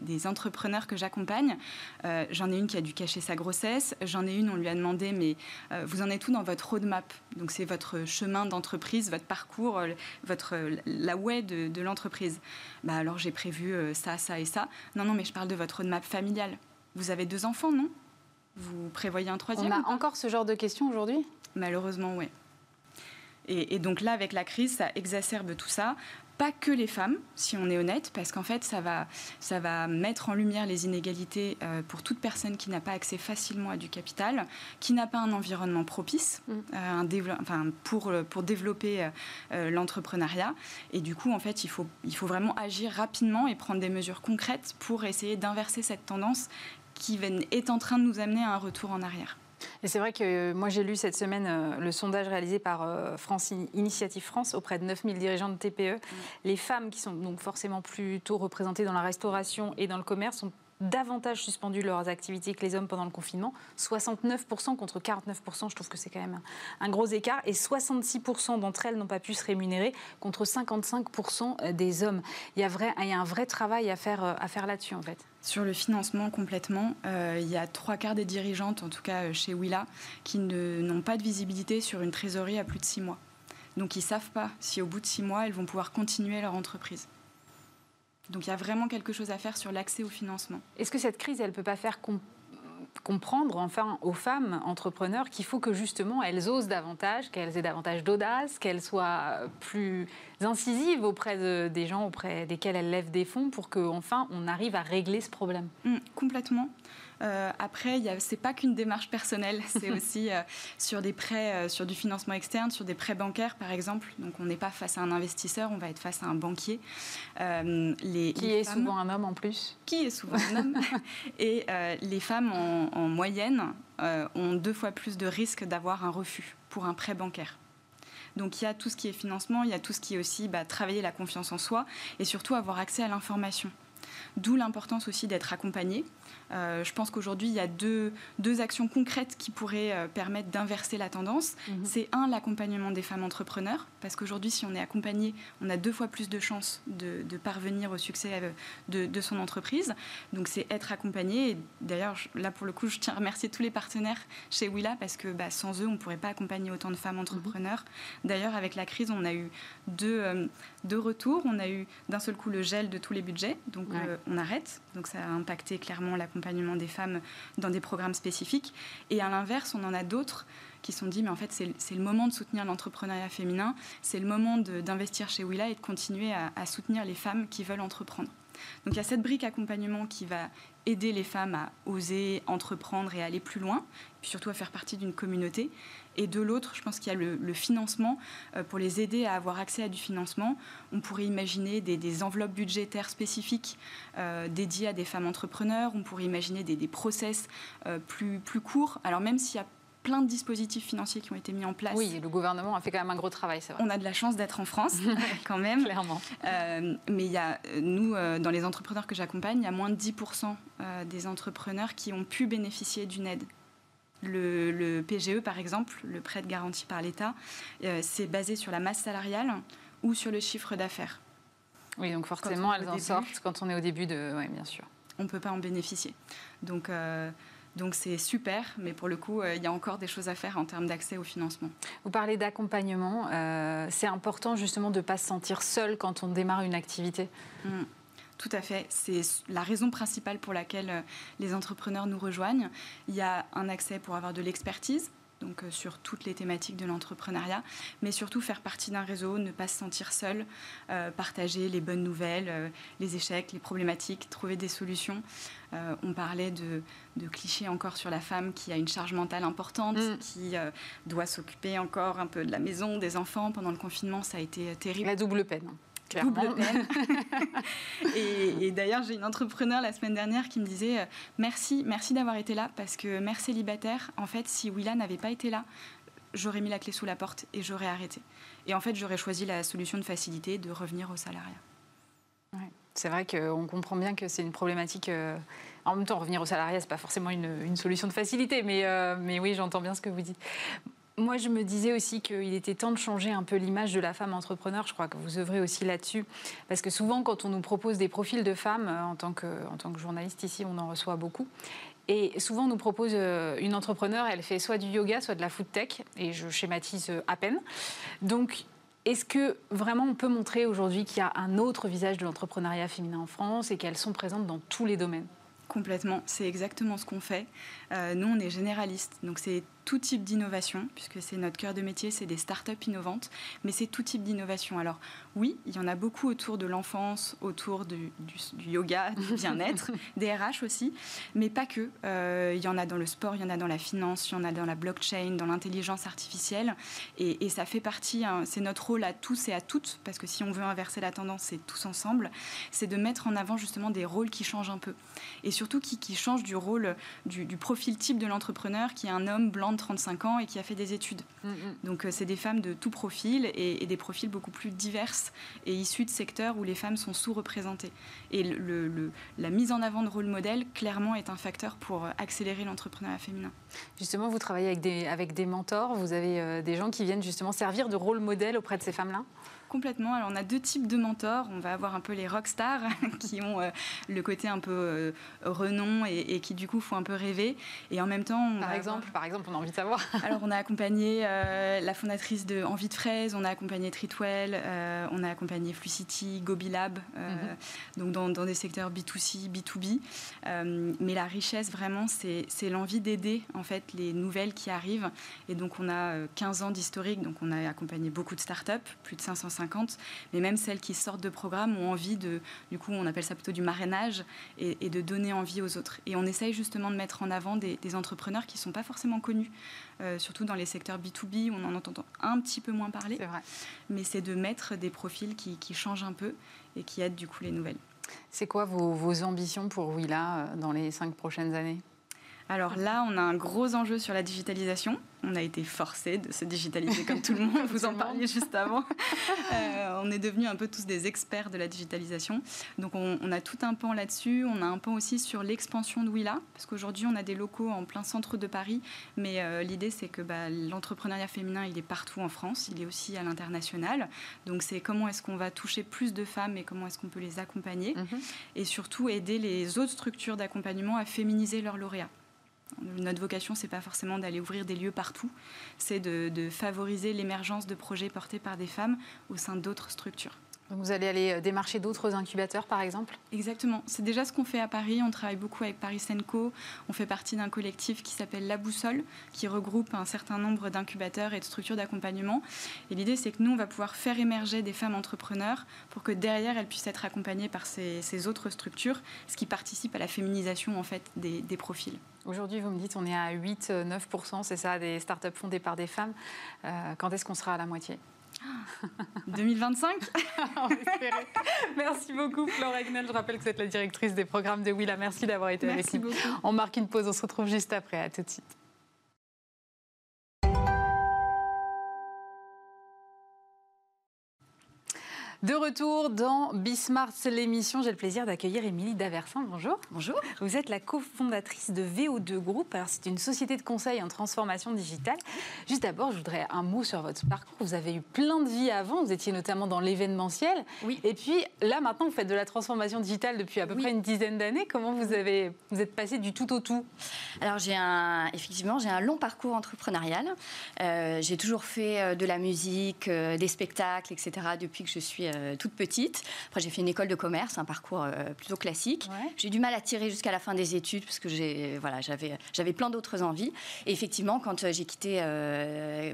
des, entrepreneurs que j'accompagne. Euh, j'en ai une qui a dû cacher sa grossesse. J'en ai une, on lui a demandé, mais euh, vous en êtes où dans votre roadmap? Donc c'est votre chemin d'entreprise, votre parcours, votre, la way de, de l'entreprise. Bah alors j'ai prévu ça, ça et ça. Non, non, mais je parle de votre roadmap familial. Vous avez deux enfants, non? Vous prévoyez un troisième On a encore ce genre de questions aujourd'hui? Malheureusement, oui. Et, donc là, avec la crise, ça exacerbe tout ça pas que les femmes, si on est honnête, parce qu'en fait, ça va, ça va mettre en lumière les inégalités euh, pour toute personne qui n'a pas accès facilement à du capital, qui n'a pas un environnement propice mm. euh, un enfin, pour, euh, pour développer l'entrepreneuriat. Et du coup, en fait, il faut, il faut vraiment agir rapidement et prendre des mesures concrètes pour essayer d'inverser cette tendance qui est en train de nous amener à un retour en arrière. Et c'est vrai que euh, moi j'ai lu cette semaine euh, le sondage réalisé par euh, France Initiative France auprès de 9000 dirigeants de TPE. Mm. Les femmes qui sont donc forcément plutôt représentées dans la restauration et dans le commerce sont davantage suspendu leurs activités que les hommes pendant le confinement. 69% contre 49%, je trouve que c'est quand même un gros écart. Et 66% d'entre elles n'ont pas pu se rémunérer contre 55% des hommes. Il y, a un vrai travail à faire, à faire là-dessus en fait. Sur le financement complètement, euh, il y a trois quarts des dirigeantes, en tout cas euh, chez Willa, qui n'ont pas de visibilité sur une trésorerie à plus de six mois. Donc ils ne savent pas si au bout de six mois, elles vont pouvoir continuer leur entreprise. Donc il y a vraiment quelque chose à faire sur l'accès au financement. Est-ce que cette crise, elle ne peut pas faire comprendre enfin aux femmes entrepreneurs qu'il faut que justement elles osent davantage, qu'elles aient davantage d'audace, qu'elles soient plus incisives auprès des gens auprès desquels elles lèvent des fonds pour qu'enfin on arrive à régler ce problème? Mmh, complètement. Euh, après, ce n'est pas qu'une démarche personnelle, c'est <laughs> aussi euh, sur des prêts, euh, sur du financement externe, sur des prêts bancaires par exemple. Donc on n'est pas face à un investisseur, on va être face à un banquier. les, qui est souvent un homme en plus. Qui est souvent un homme. <laughs> Et les femmes en, en moyenne ont deux fois plus de risques d'avoir un refus pour un prêt bancaire. Donc il y a tout ce qui est financement, il y a tout ce qui est aussi bah, travailler la confiance en soi et surtout avoir accès à l'information. D'où l'importance aussi d'être accompagné. Euh, je pense qu'aujourd'hui, il y a deux, deux, actions concrètes qui pourraient euh, permettre d'inverser la tendance. Mhm. C'est un, l'accompagnement des femmes entrepreneurs, parce qu'aujourd'hui, si on est accompagné, on a deux fois plus de chances de, parvenir au succès euh, de, de, son entreprise. Donc c'est être accompagné. Et d'ailleurs, là, pour le coup, je tiens à remercier tous les partenaires chez Willa, parce que bah, sans eux, on ne pourrait pas accompagner autant de femmes mhm. entrepreneurs. D'ailleurs, avec la crise, on a eu deux, deux retours. On a eu d'un seul coup le gel de tous les budgets, donc on arrête. Donc ça a impacté clairement l'accompagnement des femmes dans des programmes spécifiques. Et à l'inverse, on en a d'autres qui sont dit, mais en fait, c'est le moment de soutenir l'entrepreneuriat féminin, c'est le moment d'investir chez Willa et de continuer à, soutenir les femmes qui veulent entreprendre. Donc il y a cette brique accompagnement qui va aider les femmes à oser entreprendre et aller plus loin, puis surtout à faire partie d'une communauté. Et de l'autre, je pense qu'il y a le, financement euh, pour les aider à avoir accès à du financement. On pourrait imaginer des, enveloppes budgétaires spécifiques euh, dédiées à des femmes entrepreneurs. On pourrait imaginer des, process euh, plus, courts. Alors même s'il y a plein de dispositifs financiers qui ont été mis en place. Oui, le gouvernement a fait quand même un gros travail, c'est vrai. On a de la chance d'être en France, <laughs> quand même. Clairement. mais il y a, nous, dans les entrepreneurs que j'accompagne, il y a moins de 10% des entrepreneurs qui ont pu bénéficier d'une aide le, PGE, par exemple, le prêt de garantie par l'État, euh, c'est basé sur la masse salariale ou sur le chiffre d'affaires. Oui, donc forcément, elles en sortent quand on est au début de... Oui, bien sûr. On ne peut pas en bénéficier. Donc... Euh, donc c'est super, mais pour le coup, euh, il y a encore des choses à faire en termes d'accès au financement. Vous parlez d'accompagnement. c'est important justement de ne pas se sentir seul quand on démarre une activité. Mmh. Tout à fait. C'est la raison principale pour laquelle euh, les entrepreneurs nous rejoignent. Il y a un accès pour avoir de l'expertise, donc euh, sur toutes les thématiques de l'entrepreneuriat, mais surtout faire partie d'un réseau, ne pas se sentir seul, euh, partager les bonnes nouvelles, les échecs, les problématiques, trouver des solutions. on parlait de, clichés encore sur la femme qui a une charge mentale importante, mm. qui doit s'occuper encore un peu de la maison, des enfants. Pendant le confinement, ça a été terrible. La double peine. Double peine. <laughs> et, d'ailleurs, j'ai une entrepreneur la semaine dernière qui me disait euh, merci, merci d'avoir été là parce que mère célibataire, en fait, si Willa n'avait pas été là, j'aurais mis la clé sous la porte et j'aurais arrêté. Et en fait, j'aurais choisi la solution de facilité de revenir au salariat. C'est vrai qu'on comprend bien que c'est une problématique. Euh, en même temps, revenir au salariat, c'est pas forcément une, solution de facilité, mais, euh, mais oui, j'entends bien ce que vous dites. Moi, je me disais aussi qu'il était temps de changer un peu l'image de la femme entrepreneur. Je crois que vous œuvrez aussi là-dessus. Parce que souvent, quand on nous propose des profils de femmes, euh, en tant que, journaliste ici, on en reçoit beaucoup. Et souvent, on nous propose euh, une entrepreneur, elle fait soit du yoga, soit de la food tech. Et je schématise euh, à peine. Donc, est-ce que vraiment on peut montrer aujourd'hui qu'il y a un autre visage de l'entrepreneuriat féminin en France et qu'elles sont présentes dans tous les domaines? Complètement, c'est exactement ce qu'on fait. nous, on est généraliste, donc c'est tout type d'innovation, puisque c'est notre cœur de métier, c'est des startups innovantes, mais c'est tout type d'innovation. Alors oui, il y en a beaucoup autour de l'enfance, autour du, yoga, du bien-être, <laughs> des RH aussi, mais pas que. Euh, il y en a dans le sport, il y en a dans la finance, il y en a dans la blockchain, dans l'intelligence artificielle, et, ça fait partie, hein, c'est notre rôle à tous et à toutes, parce que si on veut inverser la tendance, c'est tous ensemble, c'est de mettre en avant justement des rôles qui changent un peu, et surtout qui, qui changent du rôle, du, profil type de l'entrepreneur, qui est un homme blanc de 35 ans et qui a fait des études. Mm, mm. Donc euh, c'est des femmes de tout profil et, et des profils beaucoup plus divers et issus de secteurs où les femmes sont sous-représentées. Et le, la mise en avant de rôle modèle, clairement, est un facteur pour accélérer l'entrepreneuriat féminin. Justement, vous travaillez avec des, avec des mentors, vous avez euh, des gens qui viennent justement servir de rôle modèle auprès de ces femmes-là? Complètement. Alors, on a deux types de mentors. On va avoir un peu les rockstars <laughs> qui ont euh, le côté un peu euh, renom et, qui, du coup, font un peu rêver. Et en même temps. par, exemple, par exemple, on a envie de savoir. <laughs> Alors, on a accompagné euh, la fondatrice de Envie de Fraise, on a accompagné Tritwell, on a accompagné Flucity, Gobilab, mhm. donc dans, des secteurs B2C, B2B. mais la richesse, vraiment, c'est l'envie d'aider, en fait, les nouvelles qui arrivent. Et donc, on a 15 ans d'historique. Donc, on a accompagné beaucoup de startups, plus de 550 mais même celles qui sortent de programme ont envie de, du coup, on appelle ça plutôt du marrainage, et, de donner envie aux autres. Et on essaye justement de mettre en avant des, entrepreneurs qui ne sont pas forcément connus, euh, surtout dans les secteurs B2B, on en entend un petit peu moins parler. Vrai. Mais c'est de mettre des profils qui, changent un peu et qui aident du coup les nouvelles. C'est quoi vos, vos ambitions pour Willa euh, dans les cinq prochaines années? Alors là, on a un gros enjeu sur la digitalisation. On a été forcé de se digitaliser comme tout le monde. Vous en parliez juste avant. <laughs> Euh, on est devenus un peu tous des experts de la digitalisation. Donc on, a tout un pan là-dessus. On a un pan aussi sur l'expansion de Willa, parce qu'aujourd'hui on a des locaux en plein centre de Paris. Mais euh, l'idée c'est que bah, l'entrepreneuriat féminin il est partout en France, il est aussi à l'international. Donc c'est comment est-ce qu'on va toucher plus de femmes et comment est-ce qu'on peut les accompagner. Mhm. Et surtout aider les autres structures d'accompagnement à féminiser leurs lauréats. Notre vocation, c'est pas forcément d'aller ouvrir des lieux partout, c'est de, favoriser l'émergence de projets portés par des femmes au sein d'autres structures. Vous allez aller euh, démarcher d'autres incubateurs, par exemple? Exactement. C'est déjà ce qu'on fait à Paris. On travaille beaucoup avec Paris Senco. On fait partie d'un collectif qui s'appelle La Boussole, qui regroupe un certain nombre d'incubateurs et de structures d'accompagnement. Et l'idée, c'est que nous, on va pouvoir faire émerger des femmes entrepreneurs pour que derrière, elles puissent être accompagnées par ces, autres structures, ce qui participe à la féminisation en fait des profils. Aujourd'hui, vous me dites, on est à 8-9%, c'est ça, des startups fondées par des femmes. Euh, quand est-ce qu'on sera à la moitié? 2025 <laughs> Merci beaucoup, Flore Egnel. Je rappelle que vous êtes la directrice des programmes de Willa. Merci d'avoir été avec nous. On marque une pause, on se retrouve juste après. À tout de suite. De retour dans Bismart, l'émission, j'ai le plaisir d'accueillir Émilie Daversin. Bonjour. Bonjour. Vous êtes la cofondatrice de VO2 Group. Alors, c'est une société de conseil en transformation digitale. Juste d'abord, je voudrais un mot sur votre parcours. Vous avez eu plein de vies avant. Vous étiez notamment dans l'événementiel. Oui. Et puis, là, maintenant, vous faites de la transformation digitale depuis à peu près une dizaine d'années. Comment vous avez, vous êtes passé du tout au tout? Alors, j'ai un, effectivement, j'ai un long parcours entrepreneurial. Euh, j'ai toujours fait euh, de la musique, euh, des spectacles, etc. depuis que je suis euh, toute petite. Après, j'ai fait une école de commerce, un parcours euh, plutôt classique. J'ai du mal à tirer jusqu'à la fin des études parce que j'ai, voilà, j'avais, j'avais plein d'autres envies. Et effectivement, quand euh, j'ai quitté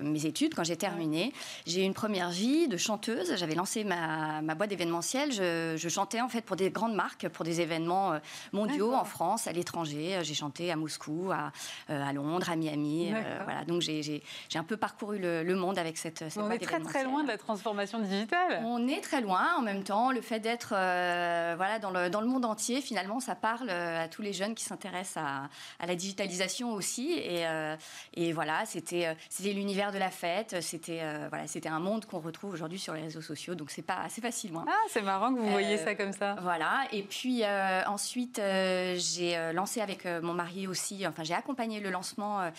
mes études, quand j'ai terminé, j'ai eu une première vie de chanteuse. J'avais lancé ma, ma boîte d'événementiel. Je, je, chantais en fait pour des grandes marques, pour des événements mondiaux en France, à l'étranger. J'ai chanté à Moscou, à, à Londres, à Miami. voilà. Donc j'ai, j'ai, un peu parcouru le, monde avec cette, cette On est très très loin de la transformation digitale. On est très loin. En même temps, le fait d'être euh, voilà, dans, le, dans le monde entier, finalement, ça parle euh, à tous les jeunes qui s'intéressent à, à, la digitalisation aussi. Et, euh, et voilà, c'était l'univers de la fête. C'était voilà, c'était un monde qu'on retrouve aujourd'hui sur les réseaux sociaux. Donc, c'est pas assez facile. Ah, c'est marrant que vous voyez ça comme ça. Voilà. Et puis, ensuite, j'ai lancé avec mon mari aussi, enfin, j'ai accompagné le lancement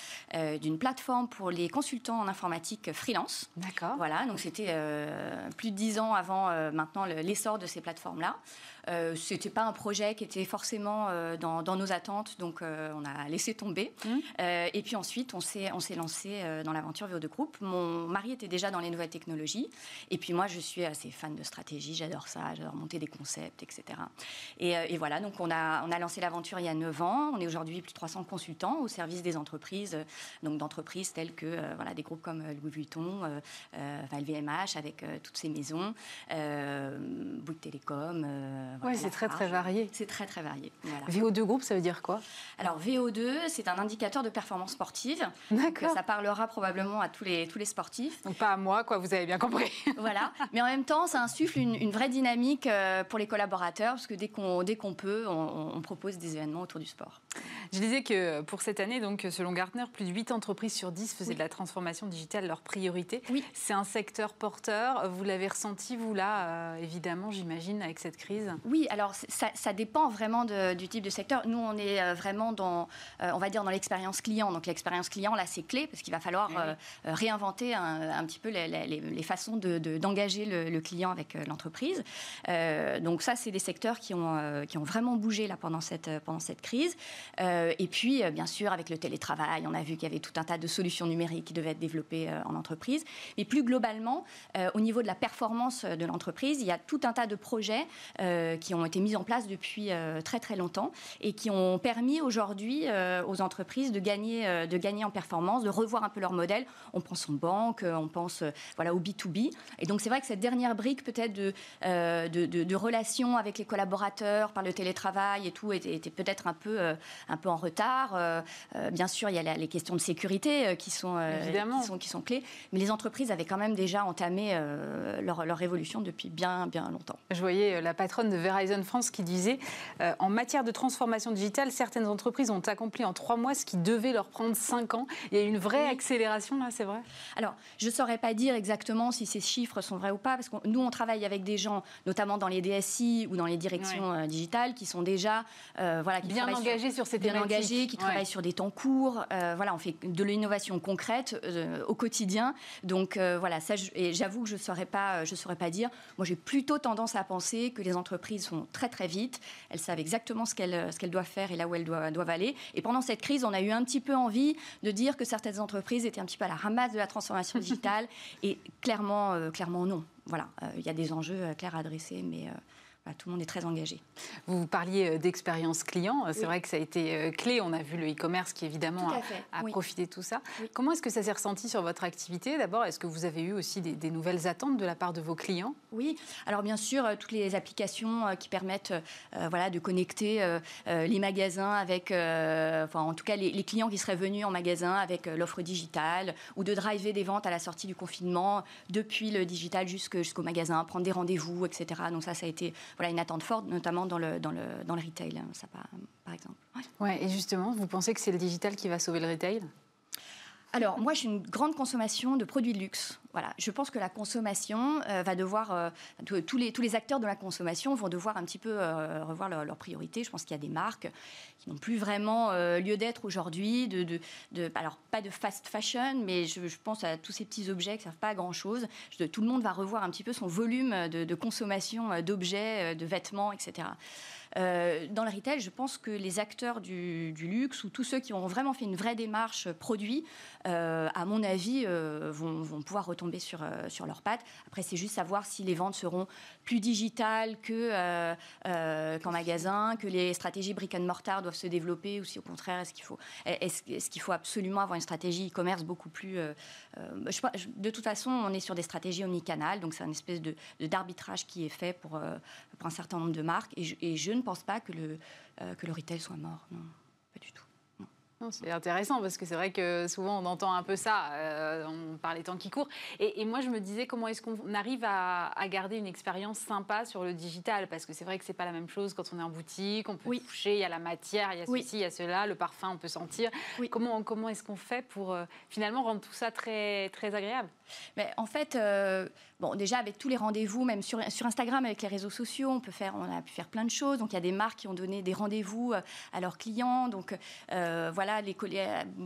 d'une plateforme pour les consultants en informatique freelance. D'accord. Voilà. Donc, c'était plus de dix ans avant maintenant l'essor de ces plateformes-là. Euh, Ce n'était pas un projet qui était forcément euh, dans, nos attentes, donc euh, on a laissé tomber. Mmh. et puis ensuite, on s'est, on s'est lancé dans l'aventure VO2 Group. Mon mari était déjà dans les nouvelles technologies. Et puis moi, je suis assez fan de stratégie, j'adore ça, j'adore monter des concepts, etc. Et, voilà, donc on a, on a lancé l'aventure il y a 9 ans. On est aujourd'hui plus de 300 consultants au service des entreprises, donc d'entreprises telles que voilà, des groupes comme Louis Vuitton, LVMH avec toutes ces maisons, Bouygues Télécom oui, c'est très très varié. C'est très très varié. VO2 groupe, ça veut dire quoi? Alors VO2, c'est un indicateur de performance sportive. D'accord. Ça parlera probablement à tous les, tous les sportifs. Donc pas à moi, quoi, vous avez bien compris. <laughs> voilà. Mais en même temps, ça insuffle une, vraie dynamique euh, pour les collaborateurs, parce que dès qu'on qu'on peut, on, propose des événements autour du sport. Je disais que pour cette année, donc selon Gartner, plus de 8 entreprises sur 10 faisaient de la transformation digitale leur priorité. Oui. C'est un secteur porteur. Vous l'avez ressenti, vous, là, euh, évidemment, j'imagine, avec cette crise? Oui, alors ça, dépend vraiment du type de secteur. Nous, on est euh, vraiment dans, euh, on va dire, dans l'expérience client. Donc l'expérience client, là, c'est clé parce qu'il va falloir euh, réinventer un, petit peu les, façons d'engager le, client avec l'entreprise. donc ça, c'est des secteurs qui ont, qui ont vraiment bougé là pendant cette, pendant cette crise. et puis, bien sûr, avec le télétravail, on a vu qu'il y avait tout un tas de solutions numériques qui devaient être développées en entreprise. Mais plus globalement, au niveau de la performance de l'entreprise, il y a tout un tas de projets qui ont été mises en place depuis euh, très très longtemps et qui ont permis aujourd'hui euh, aux entreprises de gagner, euh, de gagner en performance, de revoir un peu leur modèle. On pense aux banques, on pense voilà, au B2B. Et donc c'est vrai que cette dernière brique peut-être de, de, de, relations avec les collaborateurs par le télétravail et tout était, peut-être un peu, un peu en retard. bien sûr, il y a les questions de sécurité qui sont, qui sont, qui sont clés, mais les entreprises avaient quand même déjà entamé leur, leur révolution depuis bien, bien longtemps. Je voyais la patronne de Verizon France qui disait euh, en matière de transformation digitale, certaines entreprises ont accompli en trois mois ce qui devait leur prendre cinq ans. Il y a une vraie accélération là, c'est vrai? Alors, je ne saurais pas dire exactement si ces chiffres sont vrais ou pas, parce que nous, on travaille avec des gens, notamment dans les DSI ou dans les directions euh, digitales, qui sont déjà euh, voilà, qui bien engagés sur, ces bien engagés, qui travaillent sur des temps courts. voilà, on fait de l'innovation concrète au quotidien. Donc voilà, ça, j'avoue que je ne saurais pas, je saurais pas dire. Moi, j'ai plutôt tendance à penser que les entreprises entreprises vont très très vite, elles savent exactement ce qu'elles ce qu'elles doivent faire et là où elles doivent, doivent, aller. Et pendant cette crise, on a eu un petit peu envie de dire que certaines entreprises étaient un petit peu à la ramasse de la transformation digitale <laughs> et clairement, euh, clairement non. Voilà, euh, il y a des enjeux euh, clairs à adresser, mais bah, tout le monde est très engagé. Vous parliez euh, d'expérience client. C'est vrai que ça a été euh, clé. On a vu le e-commerce qui, évidemment, a, profité de tout ça. Comment est-ce que ça s'est ressenti sur votre activité D'abord, est-ce que vous avez eu aussi des, nouvelles attentes de la part de vos clients? Oui. Alors, bien sûr, euh, toutes les applications qui permettent voilà, de connecter les magasins avec, enfin, en tout cas, les, clients qui seraient venus en magasin avec l'offre digitale ou de driver des ventes à la sortie du confinement depuis le digital jusqu'au magasin, prendre des rendez-vous, etc. Donc, ça, ça a été voilà, une attente forte, notamment dans le, dans le, dans le retail, hein, ça, par, exemple. Ouais. et justement, vous pensez que c'est le digital qui va sauver le retail? Alors, moi, suis une grande consommation de produits de luxe. Voilà, je pense que la consommation euh, va devoir, euh, tous, les, tous les acteurs de la consommation vont devoir un petit peu euh, revoir leurs priorités. Je pense qu'il y a des marques qui n'ont plus vraiment lieu d'être aujourd'hui. Alors, pas de fast fashion, mais je, pense à tous ces petits objets qui ne servent pas à grand-chose. Tout le monde va revoir un petit peu son volume de, consommation d'objets, de vêtements, etc. Euh, dans le retail, je pense que les acteurs du, luxe ou tous ceux qui ont vraiment fait une vraie démarche produit, euh, à mon avis, euh, vont, pouvoir retomber sur, sur leurs pattes. Après, c'est juste savoir si les ventes seront plus digitales que, qu'en magasin, que les stratégies brick and mortar doivent se développer ou si au contraire, est-ce qu'il faut, est-ce, qu'il faut absolument avoir une stratégie e-commerce beaucoup plus... de toute façon, on est sur des stratégies omnicanal, donc c'est une espèce de, d'arbitrage qui est fait pour, un certain nombre de marques. Et je ne pense pas que le, euh, que le retail soit mort. Non, pas du tout. C'est intéressant parce que c'est vrai que souvent on entend un peu ça, euh, on parle des temps qui courent. Et, moi je me disais comment est-ce qu'on arrive à, garder une expérience sympa sur le digital? Parce que c'est vrai que c'est pas la même chose quand on est en boutique, on peut toucher, il y a la matière, il y a ceci, il y a cela, le parfum on peut sentir. Comment, comment est-ce qu'on fait pour euh, finalement rendre tout ça très, très agréable? Mais En fait, euh, bon, déjà avec tous les rendez-vous, même sur, sur Instagram avec les réseaux sociaux, on peut faire, on a pu faire plein de choses. Donc il y a des marques qui ont donné des rendez-vous à leurs clients. Donc voilà, les,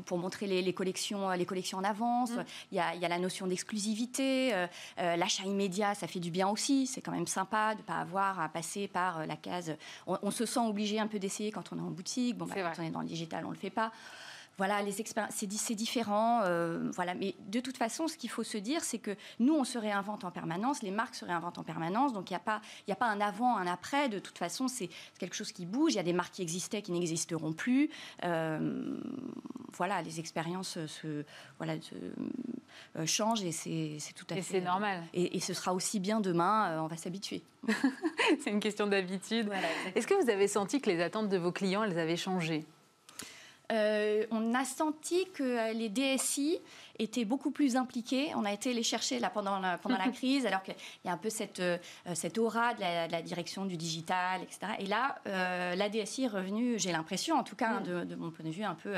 pour montrer les, collections, les collections en avance. Mm. Il, y a, il, y a, la notion d'exclusivité, l'achat immédiat, ça fait du bien aussi. C'est quand même sympa de ne pas avoir à passer par la case. On, se sent obligé un peu d'essayer quand on est en boutique. Bon, bah, quand on est dans le digital, on ne le fait pas voilà, les expériences, c'est différent. Euh, voilà, mais de toute façon, ce qu'il faut se dire, c'est que nous, on se réinvente en permanence, les marques se réinventent en permanence, donc il n'y a pas, il a pas un avant, un après. De toute façon, c'est quelque chose qui bouge. Il y a des marques qui existaient, qui n'existeront plus. Euh, voilà, les expériences se, voilà, euh, changent et c'est tout à et fait. c'est normal. Et, ce sera aussi bien demain. on va s'habituer. <laughs> c'est une question d'habitude. Est-ce que vous avez senti que les attentes de vos clients, elles avaient changé? On a senti que les DSI étaient beaucoup plus impliqués. On a été les chercher là pendant la, pendant la <laughs> crise, alors qu'il y a un peu cette, euh, cette aura de la, direction du digital, etc. Et là, euh, la DSI est revenue, j'ai l'impression, en tout cas hein, de, mon point de vue, un peu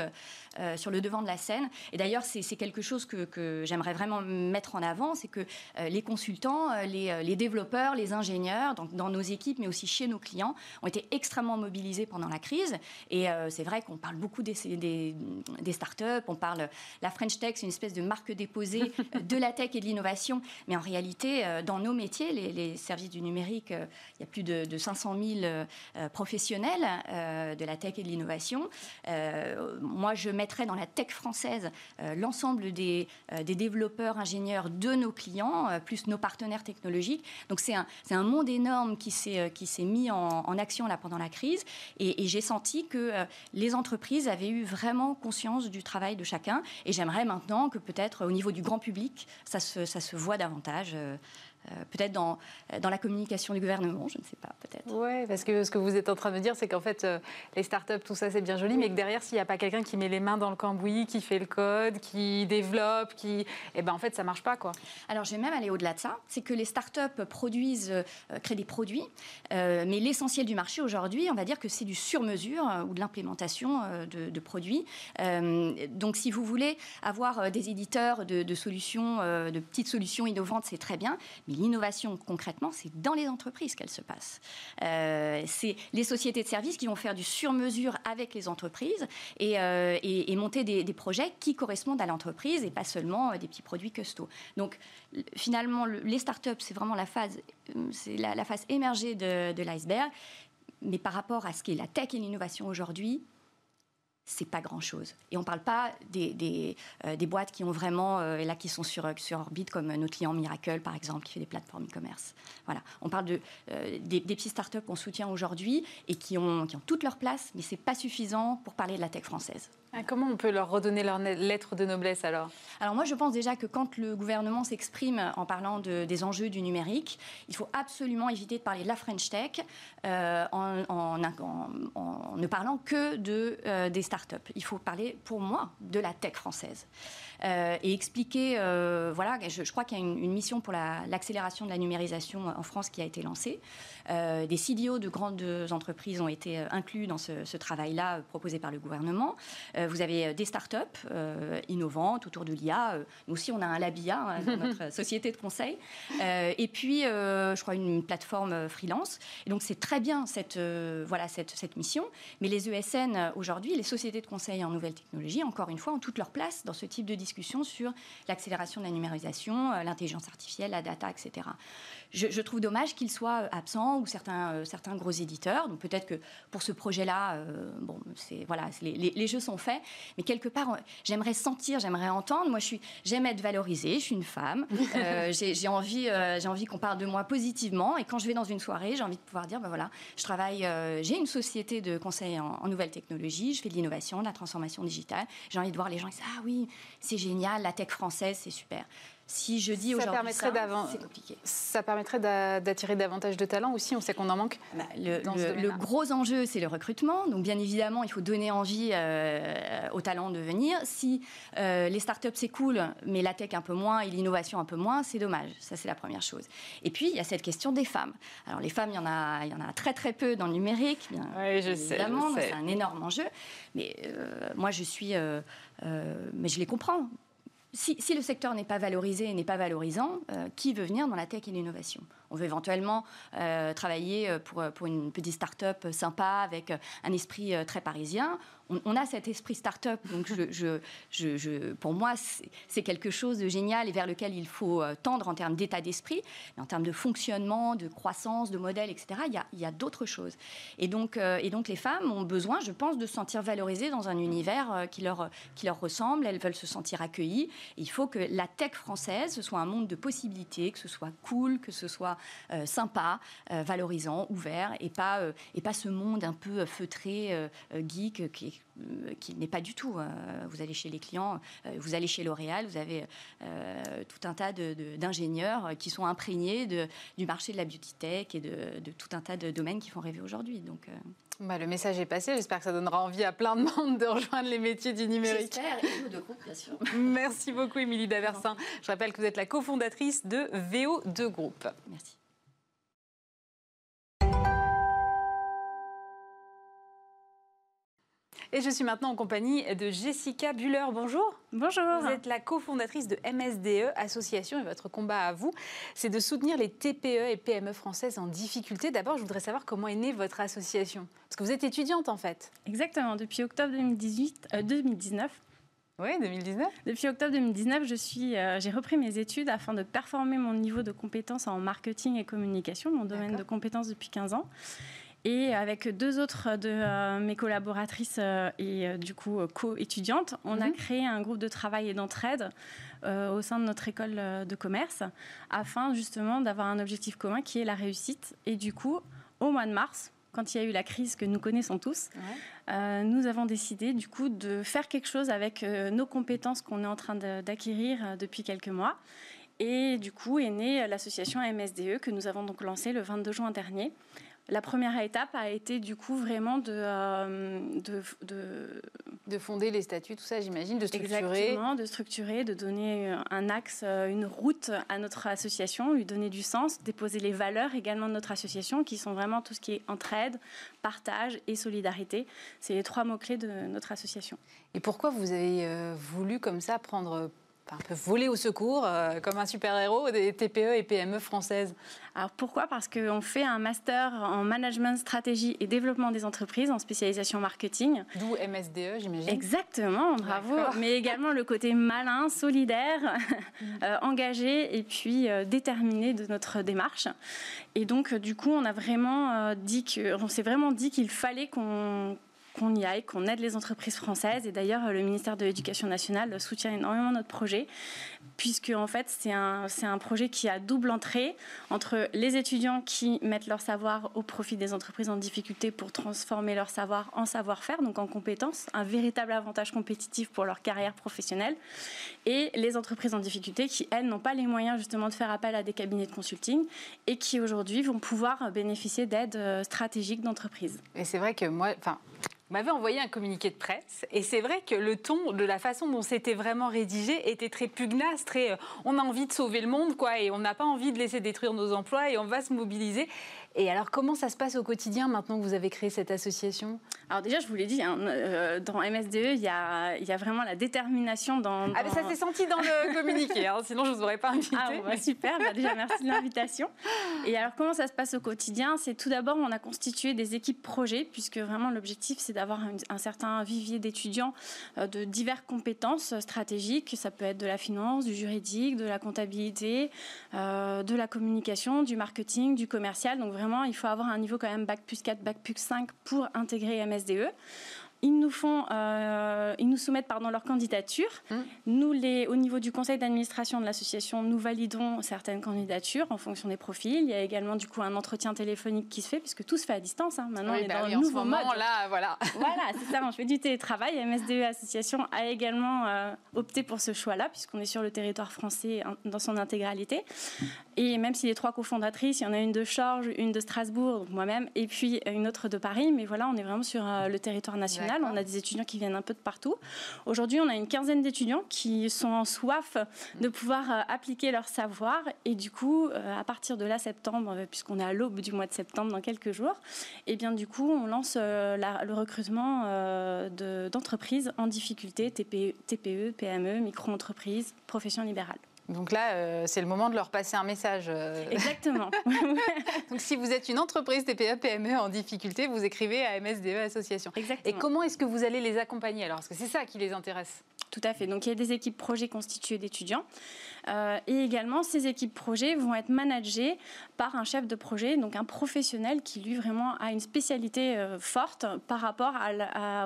euh, sur le devant de la scène. Et d'ailleurs, c'est quelque chose que, que j'aimerais vraiment mettre en avant, c'est que les consultants, les, les, développeurs, les ingénieurs, donc dans nos équipes, mais aussi chez nos clients, ont été extrêmement mobilisés pendant la crise. Et c'est vrai qu'on parle beaucoup des, des, des startups, on parle la French Tech, c'est une espèce de marque déposée <laughs> de la tech et de l'innovation. Mais en réalité, euh, dans nos métiers, les, services du numérique, euh, il y a plus de, 500 000 euh, professionnels de la tech et de l'innovation. moi, je mettrais dans la tech française l'ensemble des, des, développeurs, ingénieurs de nos clients, plus nos partenaires technologiques. Donc c'est un, un, monde énorme qui s'est mis en, action là pendant la crise. Et, et j'ai senti que les entreprises avaient eu vraiment conscience du travail de chacun. Et j'aimerais maintenant que peut-être au niveau du grand public, ça se, voit davantage. Euh, euh, peut-être dans, dans la communication du gouvernement, je ne sais pas, peut-être. Oui, parce que ce que vous êtes en train de dire, c'est qu'en fait, euh, les startups, tout ça, c'est bien joli, mais que derrière, s'il n'y a pas quelqu'un qui met les mains dans le cambouis, qui fait le code, qui développe, qui... Eh ben, en fait, ça ne marche pas, quoi. Alors, je vais même aller au-delà de ça. C'est que les startups produisent, euh, créent des produits, mais l'essentiel du marché aujourd'hui, on va dire que c'est du sur-mesure ou de l'implémentation de, de, produits. donc, si vous voulez avoir des éditeurs de, de solutions, de petites solutions innovantes, c'est très bien, mais l'innovation, concrètement, c'est dans les entreprises qu'elle se passe. Euh, c'est les sociétés de services qui vont faire du sur-mesure avec les entreprises et, euh, monter des, projets qui correspondent à l'entreprise et pas seulement euh, des petits produits custom. Donc, finalement, les startups, c'est vraiment la phase, c'est la, phase émergée de, de l'iceberg. Mais par rapport à ce qu'est la tech et l'innovation aujourd'hui, c'est pas grand chose. Et on ne parle pas des, des, euh, des, boîtes qui ont vraiment, euh, là, qui sont sur, sur orbite, comme notre client Miracle, par exemple, qui fait des plateformes e-commerce. Voilà. On parle de, euh, des, des petits startups qu'on soutient aujourd'hui et qui ont, qui ont toute leur place, mais ce n'est pas suffisant pour parler de la tech française. Ah, comment on peut leur redonner leur lettre de noblesse alors? Alors moi je pense déjà que quand le gouvernement s'exprime en parlant de, des enjeux du numérique, il faut absolument éviter de parler de la French Tech euh, en, en, en, ne parlant que de, des startups. Il faut parler pour moi de la tech française. Euh, et expliquer, euh, voilà, je, crois qu'il y a une, mission pour l'accélération de la numérisation en France qui a été lancée. Euh, des CDO de grandes entreprises ont été inclus dans ce, travail-là proposé par le gouvernement. vous avez des startups innovantes autour de l'IA. Nous aussi, on a un Labia hein, dans notre <laughs> société de conseil. et puis, je crois, une plateforme freelance. Et donc, c'est très bien cette, voilà, cette, cette mission. Mais les ESN, aujourd'hui, les sociétés de conseil en nouvelles technologies, encore une fois, ont toute leur place dans ce type de discussion sur l'accélération de la numérisation, euh, l'intelligence artificielle, la data, etc. Je, trouve dommage qu'ils soient absents ou certains, euh, certains gros éditeurs. Donc peut-être que pour ce projet-là, euh, bon, c'est voilà, les, jeux sont faits, mais quelque part, j'aimerais sentir, j'aimerais entendre. Moi, je suis, j'aime être valorisée. Je suis une femme. <laughs> j'ai envie, j'ai envie qu'on parle de moi positivement. Et quand je vais dans une soirée, j'ai envie de pouvoir dire, ben voilà, je travaille, j'ai une société de conseil en, en nouvelles technologies. Je fais de l'innovation, de la transformation digitale. J'ai envie de voir les gens qui disent, ah oui, c'est génial, la tech française, c'est super. Si je dis aujourd'hui ça, c'est compliqué. Ça permettrait d'attirer davantage de talents aussi, on sait qu'on en manque. Bah, le, gros enjeu, c'est le recrutement. Donc bien évidemment, il faut donner envie euh, aux talents de venir. Si euh, les startups, c'est cool, mais la tech un peu moins et l'innovation un peu moins, c'est dommage. Ça, c'est la première chose. Et puis, il y a cette question des femmes. Alors les femmes, il y en a, il y en a très très peu dans le numérique, bien oui, je évidemment. C'est un énorme enjeu. Mais euh, moi, je suis... mais je les comprends si, le secteur n'est pas valorisé et n'est pas valorisant, euh, qui veut venir dans la tech et l'innovation? On veut éventuellement euh, travailler euh, pour, pour une petite start-up sympa avec un esprit très parisien on, a cet esprit start-up. Donc, pour moi, c'est quelque chose de génial et vers lequel il faut euh, tendre en termes d'état d'esprit. Mais en termes de fonctionnement, de croissance, de modèle, etc., il y a, d'autres choses. Et donc, euh, et donc, les femmes ont besoin, je pense, de se sentir valorisées dans un univers euh, qui leur, ressemble. Elles veulent se sentir accueillies. il faut que la tech française, ce soit un monde de possibilités, que ce soit cool, que ce soit sympa, valorisant, ouvert, et pas, ce monde un peu feutré, geek, qui n'est pas du tout. Euh, vous allez chez les clients, euh, vous allez chez L'Oréal, vous avez tout un tas d'ingénieurs qui sont imprégnés de, du marché de la beauty tech et de, tout un tas de domaines qui font rêver aujourd'hui. Donc, bah, le message est passé. J'espère que ça donnera envie à plein de monde de rejoindre les métiers du numérique. J'espère, et de groupe, bien sûr. Merci beaucoup, Émilie Daversin. Je rappelle que vous êtes la cofondatrice de VO2 Group. Merci. Et je suis maintenant en compagnie de Jessica Buller. Bonjour. Bonjour. Vous êtes la cofondatrice de MSDE Association et votre combat à vous, c'est de soutenir les TPE et PME françaises en difficulté. D'abord, je voudrais savoir comment est née votre association. Parce que vous êtes étudiante en fait. Exactement, depuis octobre 2018, 2019. Oui, 2019. Depuis octobre 2019, euh, j'ai repris mes études afin de performer mon niveau de compétences en marketing et communication, mon domaine de compétences depuis 15 ans. Et avec deux autres de euh, mes collaboratrices euh, et euh, du coup co-étudiantes, on a mhm. créé un groupe de travail et d'entraide au sein de notre école de commerce afin justement d'avoir un objectif commun qui est la réussite. Et du coup, au mois de mars, quand il y a eu la crise que nous connaissons tous, nous avons décidé du coup de faire quelque chose avec nos compétences qu'on est en train d'acquérir depuis quelques mois. Et du coup est née l'association MSDE que nous avons donc lancée le 22 juin dernier la première étape a été du coup vraiment de, euh, de, fonder les statuts, tout ça j'imagine, de structurer. Exactement, de structurer, de donner un axe, euh, une route à notre association, lui donner du sens, déposer les valeurs également de notre association qui sont vraiment tout ce qui est entraide, partage et solidarité. C'est les trois mots-clés de notre association. Et pourquoi vous avez euh, voulu comme ça prendre un peu voler au secours, euh, comme un super-héros des TPE et PME françaises. Alors pourquoi? Parce qu'on fait un master en management, stratégie et développement des entreprises en spécialisation marketing. D'où MSDE, j'imagine. Exactement, bravo. Mais également le côté malin, solidaire, <laughs> euh, engagé et puis euh, déterminé de notre démarche. Et donc, du coup, on a vraiment dit que, on s'est vraiment dit qu'il fallait qu'on qu'on y aille, qu'on aide les entreprises françaises. Et d'ailleurs, le ministère de l'Éducation nationale soutient énormément notre projet, puisque en fait, c'est un, un projet qui a double entrée entre les étudiants qui mettent leur savoir au profit des entreprises en difficulté pour transformer leur savoir en savoir-faire, donc en compétences, un véritable avantage compétitif pour leur carrière professionnelle, et les entreprises en difficulté qui, elles, n'ont pas les moyens justement de faire appel à des cabinets de consulting et qui aujourd'hui vont pouvoir bénéficier d'aides euh, stratégiques d'entreprise. Et c'est vrai que moi, enfin, m'avait envoyé un communiqué de presse et c'est vrai que le ton de la façon dont c'était vraiment rédigé était très pugnace, euh, on a envie de sauver le monde quoi et on n'a pas envie de laisser détruire nos emplois et on va se mobiliser. Et alors, comment ça se passe au quotidien maintenant que vous avez créé cette association? Alors déjà, je vous l'ai dit, hein, euh, dans MSDE, il y a, y a, vraiment la détermination dans... Ah, mais ça s'est senti dans le <laughs> communiqué, hein, sinon je ne vous aurais pas invité. Ah, bah, super, bah, déjà merci de l'invitation. Et alors, comment ça se passe au quotidien? C'est tout d'abord, on a constitué des équipes projets, puisque vraiment l'objectif, c'est d'avoir un, certain vivier d'étudiants euh, de diverses compétences stratégiques. Ça peut être de la finance, du juridique, de la comptabilité, euh, de la communication, du marketing, du commercial. Donc vraiment, il faut avoir un niveau quand même Bac plus 4, Bac plus 5 pour intégrer MSDE. Ils nous, font, euh, ils nous soumettent pardon, leur candidature. Mmh. Nous, les, au niveau du conseil d'administration de l'association, nous validons certaines candidatures en fonction des profils. Il y a également du coup un entretien téléphonique qui se fait, puisque tout se fait à distance. Hein. Maintenant, on est bah dans le nouveau mode. Là, voilà. <laughs> voilà, c'est ça. On fait du télétravail. MSDE Association a également euh, opté pour ce choix-là, puisqu'on est sur le territoire français dans son intégralité. Et même si les trois cofondatrices, il y en a une de Chorges, une de Strasbourg, moi-même, et puis une autre de Paris, mais voilà, on est vraiment sur euh, le territoire national. On a des étudiants qui viennent un peu de partout. Aujourd'hui, on a une quinzaine d'étudiants qui sont en soif de pouvoir euh, appliquer leur savoir. Et du coup, euh, à partir de là, septembre, puisqu'on est à l'aube du mois de septembre dans quelques jours, et eh bien du coup, on lance le recrutement d'entreprises en difficulté, TPE, TPE PME, micro-entreprises, professions libérales. Donc là, euh, c'est le moment de leur passer un message. Euh. Exactement. <laughs> Donc si vous êtes une entreprise TPE, PME en difficulté, vous écrivez à MSDE Association. Exactement. Et comment est-ce que vous allez les accompagner alors? Parce que c'est ça qui les intéresse. Tout à fait. Donc il y a des équipes projets constituées d'étudiants. Euh, et également, ces équipes projets vont être managées par un chef de projet, donc un professionnel qui, lui, vraiment a une spécialité euh, forte par rapport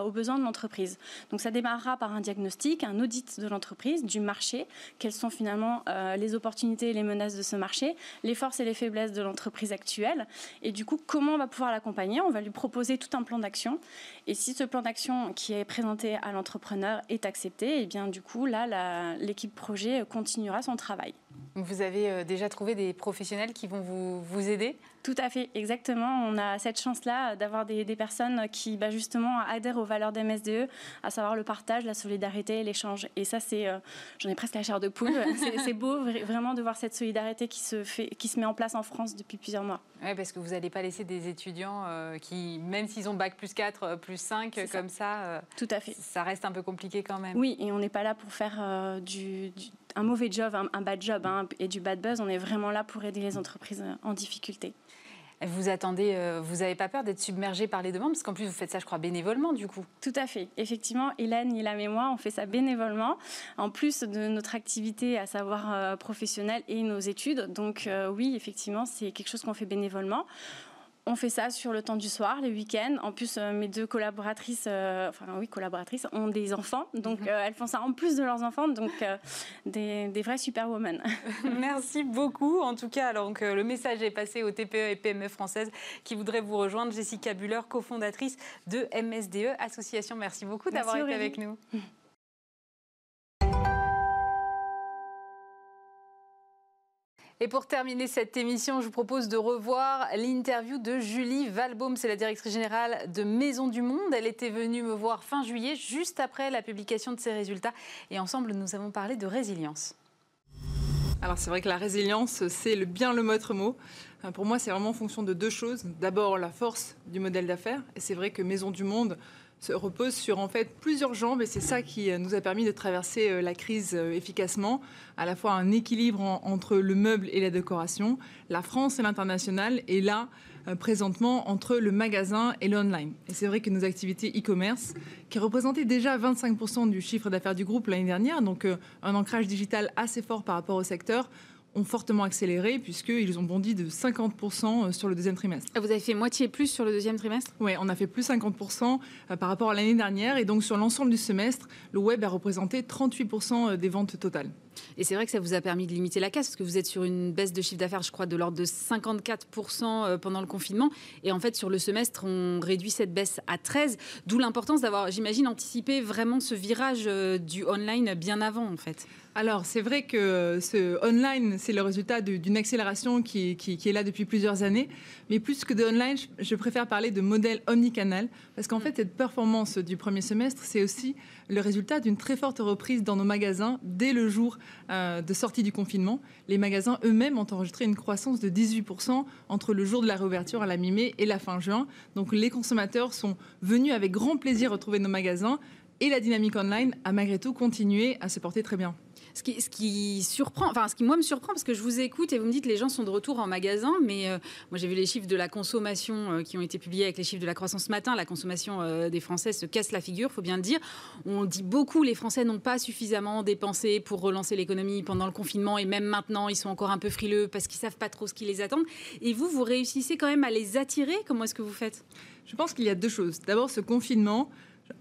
aux besoins de l'entreprise. Donc ça démarrera par un diagnostic, un audit de l'entreprise, du marché, quelles sont finalement euh, les opportunités et les menaces de ce marché, les forces et les faiblesses de l'entreprise actuelle, et du coup, comment on va pouvoir l'accompagner? On va lui proposer tout un plan d'action. Et si ce plan d'action qui est présenté à l'entrepreneur est accepté, et eh bien du coup, là, l'équipe projet continuera travail. Vous avez euh, déjà trouvé des professionnels qui vont vous, vous aider tout à fait, exactement. On a cette chance-là d'avoir des, personnes qui, bah, justement, adhèrent aux valeurs des MSDE, à savoir le partage, la solidarité, l'échange. Et ça, c'est, euh, j'en ai presque la chair de poule. <laughs> c'est beau vraiment de voir cette solidarité qui se, fait, qui se met en place en France depuis plusieurs mois. Oui, parce que vous n'allez pas laisser des étudiants euh, qui, même s'ils ont bac plus 4, plus 5, comme ça, Tout à fait. ça reste un peu compliqué quand même. Oui, et on n'est pas là pour faire du un mauvais job, un, bad job hein, et du bad buzz. On est vraiment là pour aider les entreprises euh, en difficulté. Vous attendez, euh, vous n'avez pas peur d'être submergé par les demandes? Parce qu'en plus, vous faites ça, je crois, bénévolement, du coup. Tout à fait. Effectivement, Hélène, Ilam et moi, on fait ça bénévolement, en plus de notre activité, à savoir euh, professionnelle et nos études. Donc oui, effectivement, c'est quelque chose qu'on fait bénévolement. On fait ça sur le temps du soir, les week-ends. En plus, euh, mes deux collaboratrices, euh, enfin oui, collaboratrices, ont des enfants. Donc, mhm. euh, elles font ça en plus de leurs enfants. Donc, des, des vraies superwomen. <laughs> Merci beaucoup. En tout cas, alors, donc, le message est passé aux TPE et PME françaises qui voudraient vous rejoindre. Jessica Buller, cofondatrice de MSDE Association. Merci beaucoup d'avoir été avec nous. <laughs> Et pour terminer cette émission, je vous propose de revoir l'interview de Julie Valbaum. C'est la directrice générale de Maison du Monde. Elle était venue me voir fin juillet, juste après la publication de ses résultats. Et ensemble, nous avons parlé de résilience. Alors c'est vrai que la résilience, c'est bien le maître mot. Euh, pour moi, c'est vraiment en fonction de deux choses. D'abord, la force du modèle d'affaires. Et c'est vrai que Maison du Monde se repose sur en fait plusieurs jambes et c'est ça qui euh, nous a permis de traverser euh, la crise euh, efficacement, à la fois un équilibre entre le meuble et la décoration, la France et l'international et là présentement entre le magasin et l'online. Et c'est vrai que nos activités e-commerce, qui représentaient déjà 25% du chiffre d'affaires du groupe l'année dernière, donc un ancrage digital assez fort par rapport au secteur, ont fortement accéléré puisqu'ils ont bondi de 50% euh, sur le deuxième trimestre. Vous avez fait moitié plus sur le deuxième trimestre? Oui, on a fait plus 50% euh, par rapport à l'année dernière et donc sur l'ensemble du semestre, le web a représenté 38% euh, des ventes totales. Et c'est vrai que ça vous a permis de limiter la casse, parce que vous êtes sur une baisse de chiffre d'affaires, je crois, de l'ordre de 54% pendant le confinement. Et en fait, sur le semestre, on réduit cette baisse à 13, d'où l'importance d'avoir, j'imagine, anticipé vraiment ce virage du online bien avant, en fait. Alors, c'est vrai que ce online, c'est le résultat d'une accélération qui, est là depuis plusieurs années. Mais plus que de online, je préfère parler de modèle omnicanal. Parce qu'en mm. fait, cette performance du premier semestre, c'est aussi le résultat d'une très forte reprise dans nos magasins dès le jour euh, de sortie du confinement. Les magasins eux-mêmes ont enregistré une croissance de 18% entre le jour de la réouverture à la mi-mai et la fin juin. Donc, les consommateurs sont venus avec grand plaisir retrouver nos magasins. Et la dynamique online a malgré tout continué à se porter très bien ce qui, me surprend parce que je vous écoute et vous me dites les gens sont de retour en magasin, mais euh, moi j'ai vu les chiffres de la consommation euh, qui ont été publiés avec les chiffres de la croissance ce matin. La consommation euh, des Français se casse la figure, faut bien le dire. On dit beaucoup les Français n'ont pas suffisamment dépensé pour relancer l'économie pendant le confinement et même maintenant ils sont encore un peu frileux parce qu'ils savent pas trop ce qui les attend. Et vous, vous réussissez quand même à les attirer? Comment est-ce que vous faites? Je pense qu'il y a deux choses. D'abord ce confinement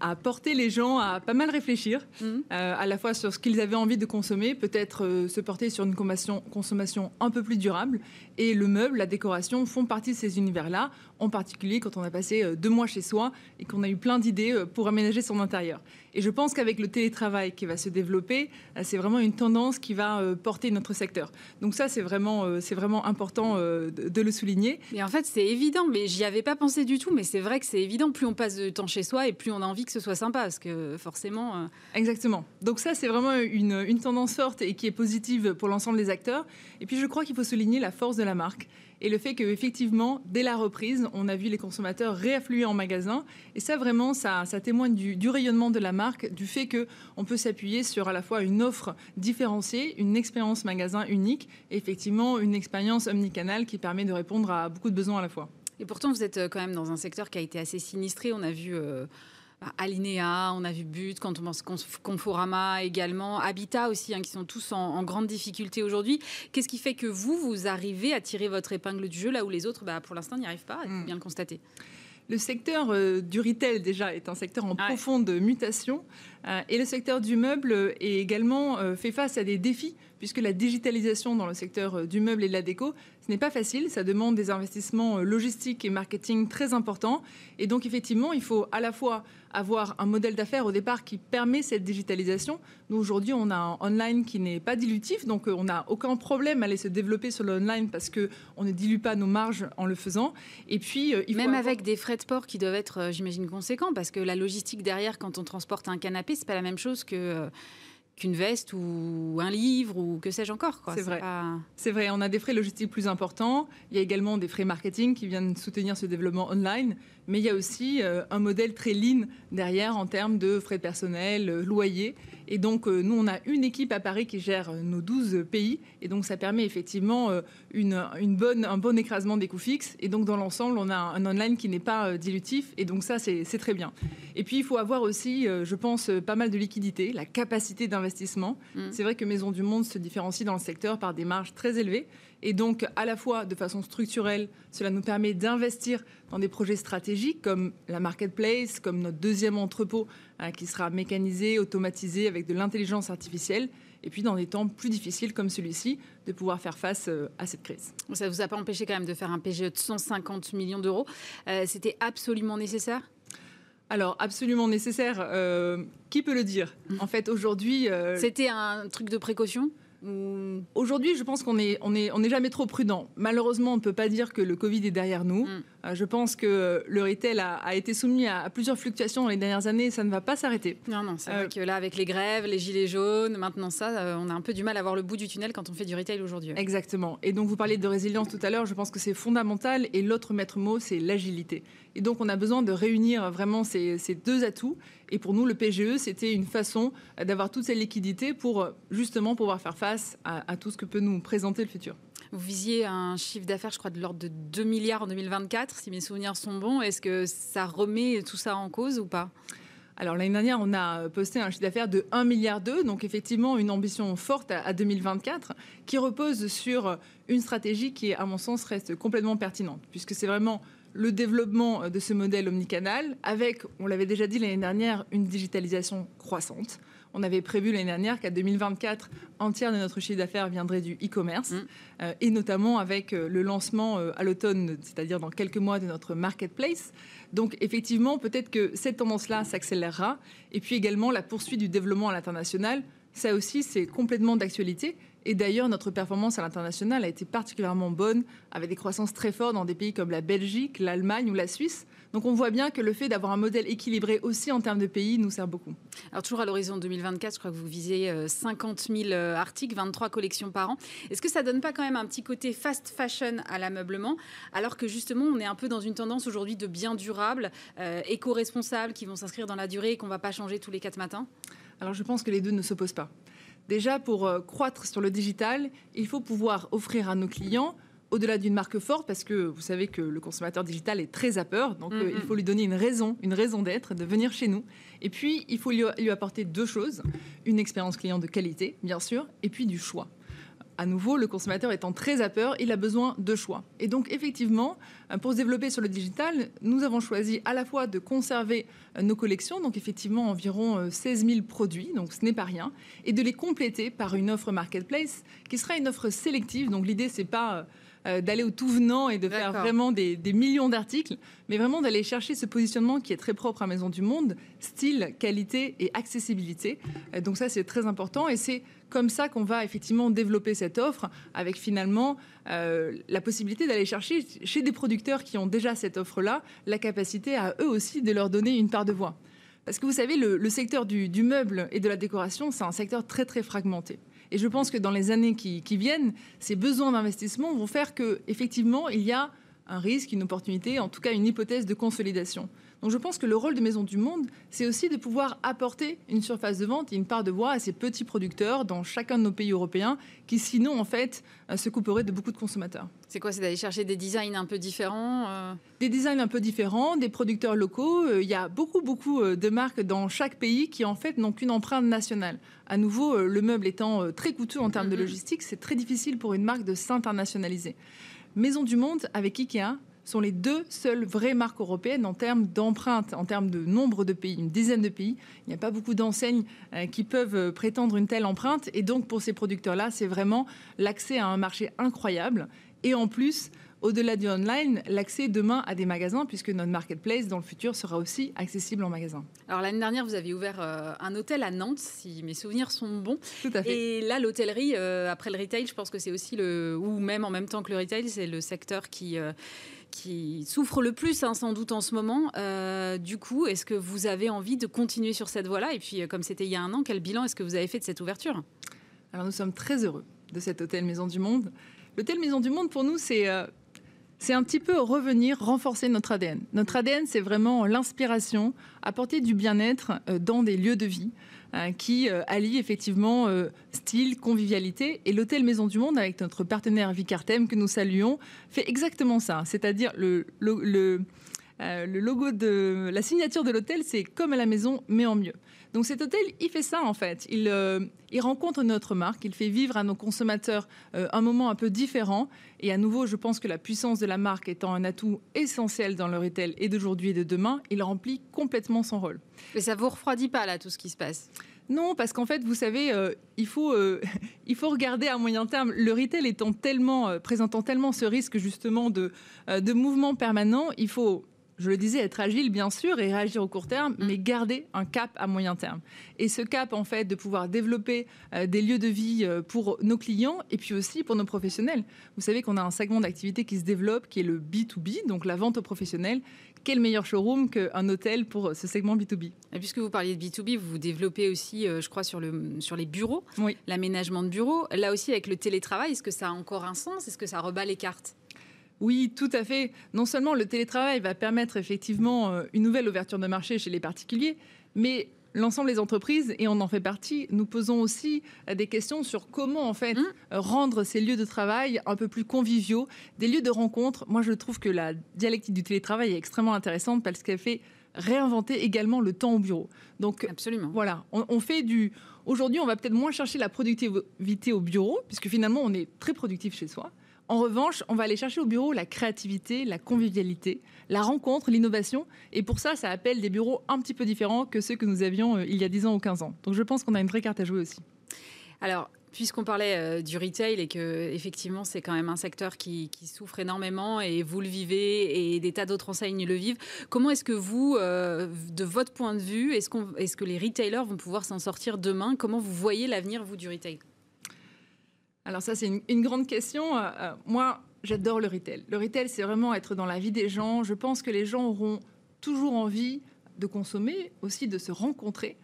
a porté les gens à pas mal réfléchir, mhm. euh, à la fois sur ce qu'ils avaient envie de consommer, peut-être euh, se porter sur une consommation, consommation un peu plus durable. Et le meuble, la décoration font partie de ces univers-là, en particulier quand on a passé euh, deux mois chez soi et qu'on a eu plein d'idées pour aménager son intérieur. Et je pense qu'avec le télétravail qui va se développer, c'est vraiment une tendance qui va porter notre secteur. Donc ça, c'est vraiment, c'est vraiment important de, le souligner. Mais en fait, c'est évident, mais j'y avais pas pensé du tout, mais c'est vrai que c'est évident. Plus on passe de temps chez soi et plus on a envie que ce soit sympa, parce que forcément... Euh, Exactement. Donc ça, c'est vraiment une, une tendance forte et qui est positive pour l'ensemble des acteurs. Et puis je crois qu'il faut souligner la force de la marque et le fait qu'effectivement, dès la reprise, on a vu les consommateurs réaffluer en magasin. Et ça, vraiment, ça, témoigne du, rayonnement de la marque, du fait qu'on peut s'appuyer sur à la fois une offre différenciée, une expérience magasin unique, et effectivement une expérience omnicanale qui permet de répondre à beaucoup de besoins à la fois. Et pourtant, vous êtes euh, quand même dans un secteur qui a été assez sinistré. On a vu... Euh, bah, Alinea, on a vu But, quand on pense Conforama également, Habitat aussi, hein, qui sont tous en, grande difficulté aujourd'hui. Qu'est-ce qui fait que vous, vous arrivez à tirer votre épingle du jeu là où les autres, bah, pour l'instant, n'y arrivent pas Il faut hmm. bien le constater? Le secteur euh, du retail, déjà, est un secteur en profonde mutation. Euh, et le secteur du meuble est également euh, fait face à des défis, puisque la digitalisation dans le secteur du meuble et de la déco, ce n'est pas facile. Ça demande des investissements logistiques et marketing très importants. Et donc, effectivement, il faut à la fois avoir un modèle d'affaires au départ qui permet cette digitalisation. Nous, aujourd'hui, on a un online qui n'est pas dilutif, donc euh, on n'a aucun problème à aller se développer sur le online parce qu'on ne dilue pas nos marges en le faisant. Et puis, euh, il Même avec des frais de port qui doivent être, euh, j'imagine, conséquents, parce que la logistique derrière, quand on transporte un canapé, c'est pas la même chose que qu'une veste ou un livre ou que sais-je encore. C'est vrai. C'est vrai, on a des frais logistiques plus importants. Il y a également des frais marketing qui viennent soutenir ce développement online mais il y a aussi euh, un modèle très lean derrière en termes de frais de personnel, euh, loyer. Et donc, euh, nous, on a une équipe à Paris qui gère nos 12 pays. Et donc, ça permet effectivement une, une bonne, un bon écrasement des coûts fixes. Et donc, dans l'ensemble, on a un online qui n'est pas dilutif. Et donc, ça, c'est très bien. Et puis, il faut avoir aussi, je pense, pas mal de liquidité, la capacité d'investissement. Mmh. C'est vrai que Maison du Monde se différencie dans le secteur par des marges très élevées. Et donc, à la fois de façon structurelle, cela nous permet d'investir dans des projets stratégiques comme la marketplace, comme notre deuxième entrepôt hein, qui sera mécanisé, automatisé avec de l'intelligence artificielle. Et puis, dans des temps plus difficiles comme celui-ci, de pouvoir faire face euh, à cette crise. Ça ne vous a pas empêché quand même de faire un PGE de 150 millions d'euros. Euh, c'était absolument nécessaire? Alors, absolument nécessaire, euh, qui peut le dire? En fait, aujourd'hui... C'était un truc de précaution? Aujourd'hui, je pense qu'on n'est on est, on est jamais trop prudent. Malheureusement, on ne peut pas dire que le Covid est derrière nous. Mm. Euh, je pense que le retail a, été soumis à, plusieurs fluctuations dans les dernières années et ça ne va pas s'arrêter. Non, non, c'est vrai euh, que là, avec les grèves, les gilets jaunes, maintenant ça, euh, on a un peu du mal à voir le bout du tunnel quand on fait du retail aujourd'hui. Exactement. Et donc, vous parliez de résilience tout à l'heure, je pense que c'est fondamental. Et l'autre maître mot, c'est l'agilité. Et donc, on a besoin de réunir vraiment ces, ces deux atouts. Et pour nous, le PGE, c'était une façon d'avoir toute cette liquidité pour justement pouvoir faire face à, à tout ce que peut nous présenter le futur. Vous visiez un chiffre d'affaires, je crois, de l'ordre de 2 milliards en 2024, si mes souvenirs sont bons. Est-ce que ça remet tout ça en cause ou pas? Alors l'année dernière, on a posté un chiffre d'affaires de 1 milliard donc effectivement une ambition forte à 2024 qui repose sur une stratégie qui, à mon sens, reste complètement pertinente, puisque c'est vraiment le développement de ce modèle omnicanal avec, on l'avait déjà dit l'année dernière, une digitalisation croissante. On avait prévu l'année dernière qu'à 2024, un tiers de notre chiffre d'affaires viendrait du e-commerce, mm. euh, et notamment avec euh, le lancement euh, à l'automne, c'est-à-dire dans quelques mois, de notre marketplace. Donc effectivement, peut-être que cette tendance-là s'accélérera, et puis également la poursuite du développement à l'international. Ça aussi, c'est complètement d'actualité. Et d'ailleurs, notre performance à l'international a été particulièrement bonne, avec des croissances très fortes dans des pays comme la Belgique, l'Allemagne ou la Suisse. Donc on voit bien que le fait d'avoir un modèle équilibré aussi en termes de pays nous sert beaucoup. Alors toujours à l'horizon 2024, je crois que vous visez 50 euh, 000 euh, articles, 23 collections par an. Est-ce que ça donne pas quand même un petit côté fast fashion à l'ameublement, alors que justement on est un peu dans une tendance aujourd'hui de biens durables, euh, éco-responsables, qui vont s'inscrire dans la durée et qu'on va pas changer tous les quatre matins? Alors je pense que les deux ne s'opposent pas. Déjà, pour euh, croître sur le digital, il faut pouvoir offrir à nos clients au-delà d'une marque forte, parce que vous savez que le consommateur digital est très à peur, donc euh, il faut lui donner une raison, une raison d'être, de venir chez nous. Et puis, il faut lui, lui apporter deux choses. Une expérience client de qualité, bien sûr, et puis du choix à nouveau, le consommateur étant très à peur, il a besoin de choix. Et donc, effectivement, euh, pour se développer sur le digital, nous avons choisi à la fois de conserver euh, nos collections, donc effectivement environ 16 euh, 000 produits, donc ce n'est pas rien, et de les compléter par une offre marketplace qui sera une offre sélective. Donc, l'idée, c'est pas d'aller au tout venant et de faire vraiment des, des millions d'articles, mais vraiment d'aller chercher ce positionnement qui est très propre à Maison du Monde, style, qualité et accessibilité. Donc ça, c'est très important et c'est comme ça qu'on va effectivement développer cette offre avec finalement euh, la possibilité d'aller chercher chez des producteurs qui ont déjà cette offre-là la capacité à eux aussi de leur donner une part de voix. Parce que vous savez, le, secteur du, meuble et de la décoration, c'est un secteur très très fragmenté. Et je pense que dans les années qui, viennent, ces besoins d'investissement vont faire que effectivement, il y a un risque, une opportunité, en tout cas une hypothèse de consolidation. Donc je pense que le rôle de Maison du Monde, c'est aussi de pouvoir apporter une surface de vente et une part de voix à ces petits producteurs dans chacun de nos pays européens qui sinon en fait euh, se couperaient de beaucoup de consommateurs. C'est quoi? C'est d'aller chercher des designs un peu différents euh? Des designs un peu différents, des producteurs locaux. Euh, il y a beaucoup beaucoup de marques dans chaque pays qui en fait n'ont qu'une empreinte nationale. À nouveau, le meuble étant très coûteux en termes de logistique, c'est très difficile pour une marque de s'internationaliser. Maison du Monde avec Ikea sont les deux seules vraies marques européennes en termes d'empreinte, en termes de nombre de pays, une dizaine de pays. Il n'y a pas beaucoup d'enseignes euh, qui peuvent euh, prétendre une telle empreinte. Et donc, pour ces producteurs-là, c'est vraiment l'accès à un marché incroyable. Et en plus, au-delà du online, l'accès demain à des magasins, puisque notre marketplace, dans le futur, sera aussi accessible en magasin. Alors l'année dernière, vous avez ouvert euh, un hôtel à Nantes, si mes souvenirs sont bons. Tout à fait. Et là, l'hôtellerie, après le retail, je pense que c'est aussi le, ou même en même temps que le retail, c'est le secteur qui qui souffre le plus, hein, sans doute en ce moment. Euh, du coup, est-ce que vous avez envie de continuer sur cette voie-là? Et puis, euh, comme c'était il y a un an, quel bilan est-ce que vous avez fait de cette ouverture? Alors, nous sommes très heureux de cet hôtel Maison du Monde. L'hôtel Maison du Monde, pour nous, c'est euh, c'est un petit peu revenir, renforcer notre ADN. Notre ADN, c'est vraiment l'inspiration, apporter du bien-être dans des lieux de vie. Hein, qui euh, allie effectivement euh, style, convivialité. Et l'hôtel Maison du Monde, avec notre partenaire Vicartem que nous saluons, fait exactement ça. C'est-à-dire le, euh, le logo de la signature de l'hôtel, c'est comme à la maison, mais en mieux. Donc cet hôtel, il fait ça en fait. Il, euh, il rencontre notre marque, il fait vivre à nos consommateurs euh, un moment un peu différent. Et à nouveau, je pense que la puissance de la marque étant un atout essentiel dans le retail et d'aujourd'hui et de demain, il remplit complètement son rôle. Mais ça vous refroidit pas là tout ce qui se passe? Non, parce qu'en fait, vous savez, euh, il, faut, <laughs> il faut regarder à moyen terme. Le retail étant tellement, présentant tellement ce risque justement de, de mouvement permanent, il faut je le disais, être agile, bien sûr, et réagir au court terme, mm. mais garder un cap à moyen terme. Et ce cap, en fait, de pouvoir développer euh, des lieux de vie euh, pour nos clients et puis aussi pour nos professionnels. Vous savez qu'on a un segment d'activité qui se développe, qui est le B2B, donc la vente aux professionnels. Quel meilleur showroom qu'un hôtel pour ce segment B2B et Puisque vous parliez de B2B, vous vous développez aussi, euh, je crois, sur, le, sur les bureaux, oui. l'aménagement de bureaux. Là aussi, avec le télétravail, est-ce que ça a encore un sens? Est-ce que ça rebat les cartes? Oui, tout à fait. Non seulement le télétravail va permettre effectivement euh, une nouvelle ouverture de marché chez les particuliers, mais l'ensemble des entreprises, et on en fait partie, nous posons aussi euh, des questions sur comment en fait mmh. euh, rendre ces lieux de travail un peu plus conviviaux, des lieux de rencontre. Moi, je trouve que la dialectique du télétravail est extrêmement intéressante parce qu'elle fait réinventer également le temps au bureau. Donc, absolument. Voilà, on fait du. Aujourd'hui, on va peut-être moins chercher la productivité au bureau, puisque finalement, on est très productif chez soi. En revanche, on va aller chercher au bureau la créativité, la convivialité, la rencontre, l'innovation. Et pour ça, ça appelle des bureaux un petit peu différents que ceux que nous avions euh, il y a 10 ans ou 15 ans. Donc je pense qu'on a une vraie carte à jouer aussi. Alors, puisqu'on parlait euh, du retail et que effectivement c'est quand même un secteur qui, souffre énormément et vous le vivez et des tas d'autres enseignes le vivent, comment est-ce que vous, euh, de votre point de vue, est-ce, est-ce que les retailers vont pouvoir s'en sortir demain? Comment vous voyez l'avenir vous du retail? Alors ça, c'est une, grande question. Euh, euh, moi, j'adore le retail. Le retail, c'est vraiment être dans la vie des gens. Je pense que les gens auront toujours envie de consommer, aussi de se rencontrer.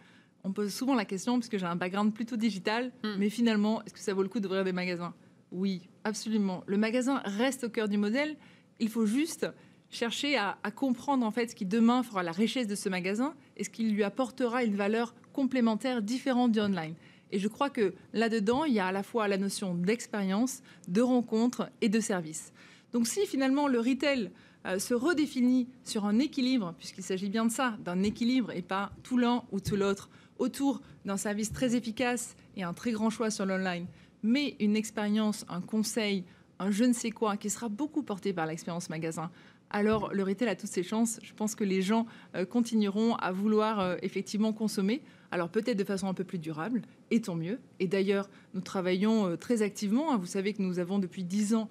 On pose souvent la question, puisque j'ai un background plutôt digital, hmm. mais finalement, est-ce que ça vaut le coup d'ouvrir des magasins? Oui, absolument. Le magasin reste au cœur du modèle. Il faut juste chercher à, à, comprendre en fait ce qui demain fera la richesse de ce magasin et ce qui lui apportera une valeur complémentaire différente du online. Et je crois que là-dedans, il y a à la fois la notion d'expérience, de rencontre et de service. Donc si finalement le retail euh, se redéfinit sur un équilibre, puisqu'il s'agit bien de ça, d'un équilibre et pas tout l'un ou tout l'autre, autour d'un service très efficace et un très grand choix sur l'online, mais une expérience, un conseil, un je ne sais quoi qui sera beaucoup porté par l'expérience magasin, alors le retail a toutes ses chances. Je pense que les gens euh, continueront à vouloir euh, effectivement consommer. Alors peut-être de façon un peu plus durable, et tant mieux. Et d'ailleurs, nous travaillons euh, très activement. Hein. Vous savez que nous avons depuis dix ans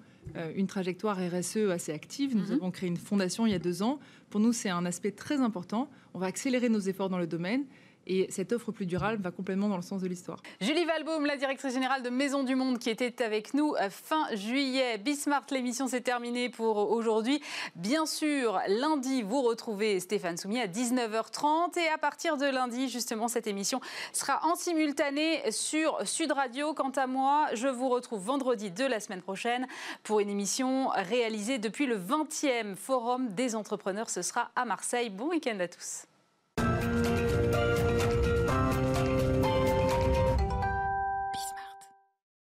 une trajectoire RSE assez active. Nous mhm. avons créé une fondation il y a deux ans. Pour nous, c'est un aspect très important. On va accélérer nos efforts dans le domaine. Et cette offre plus durable va complètement dans le sens de l'histoire. Julie Valbaum, la directrice générale de Maison du Monde, qui était avec nous euh, fin juillet. Bismart, l'émission s'est terminée pour aujourd'hui. Bien sûr, lundi, vous retrouvez Stéphane Soumier à 19h30. Et à partir de lundi, justement, cette émission sera en simultané sur Sud Radio. Quant à moi, je vous retrouve vendredi de la semaine prochaine pour une émission réalisée depuis le 20e Forum des entrepreneurs. Ce sera à Marseille. Bon week-end à tous.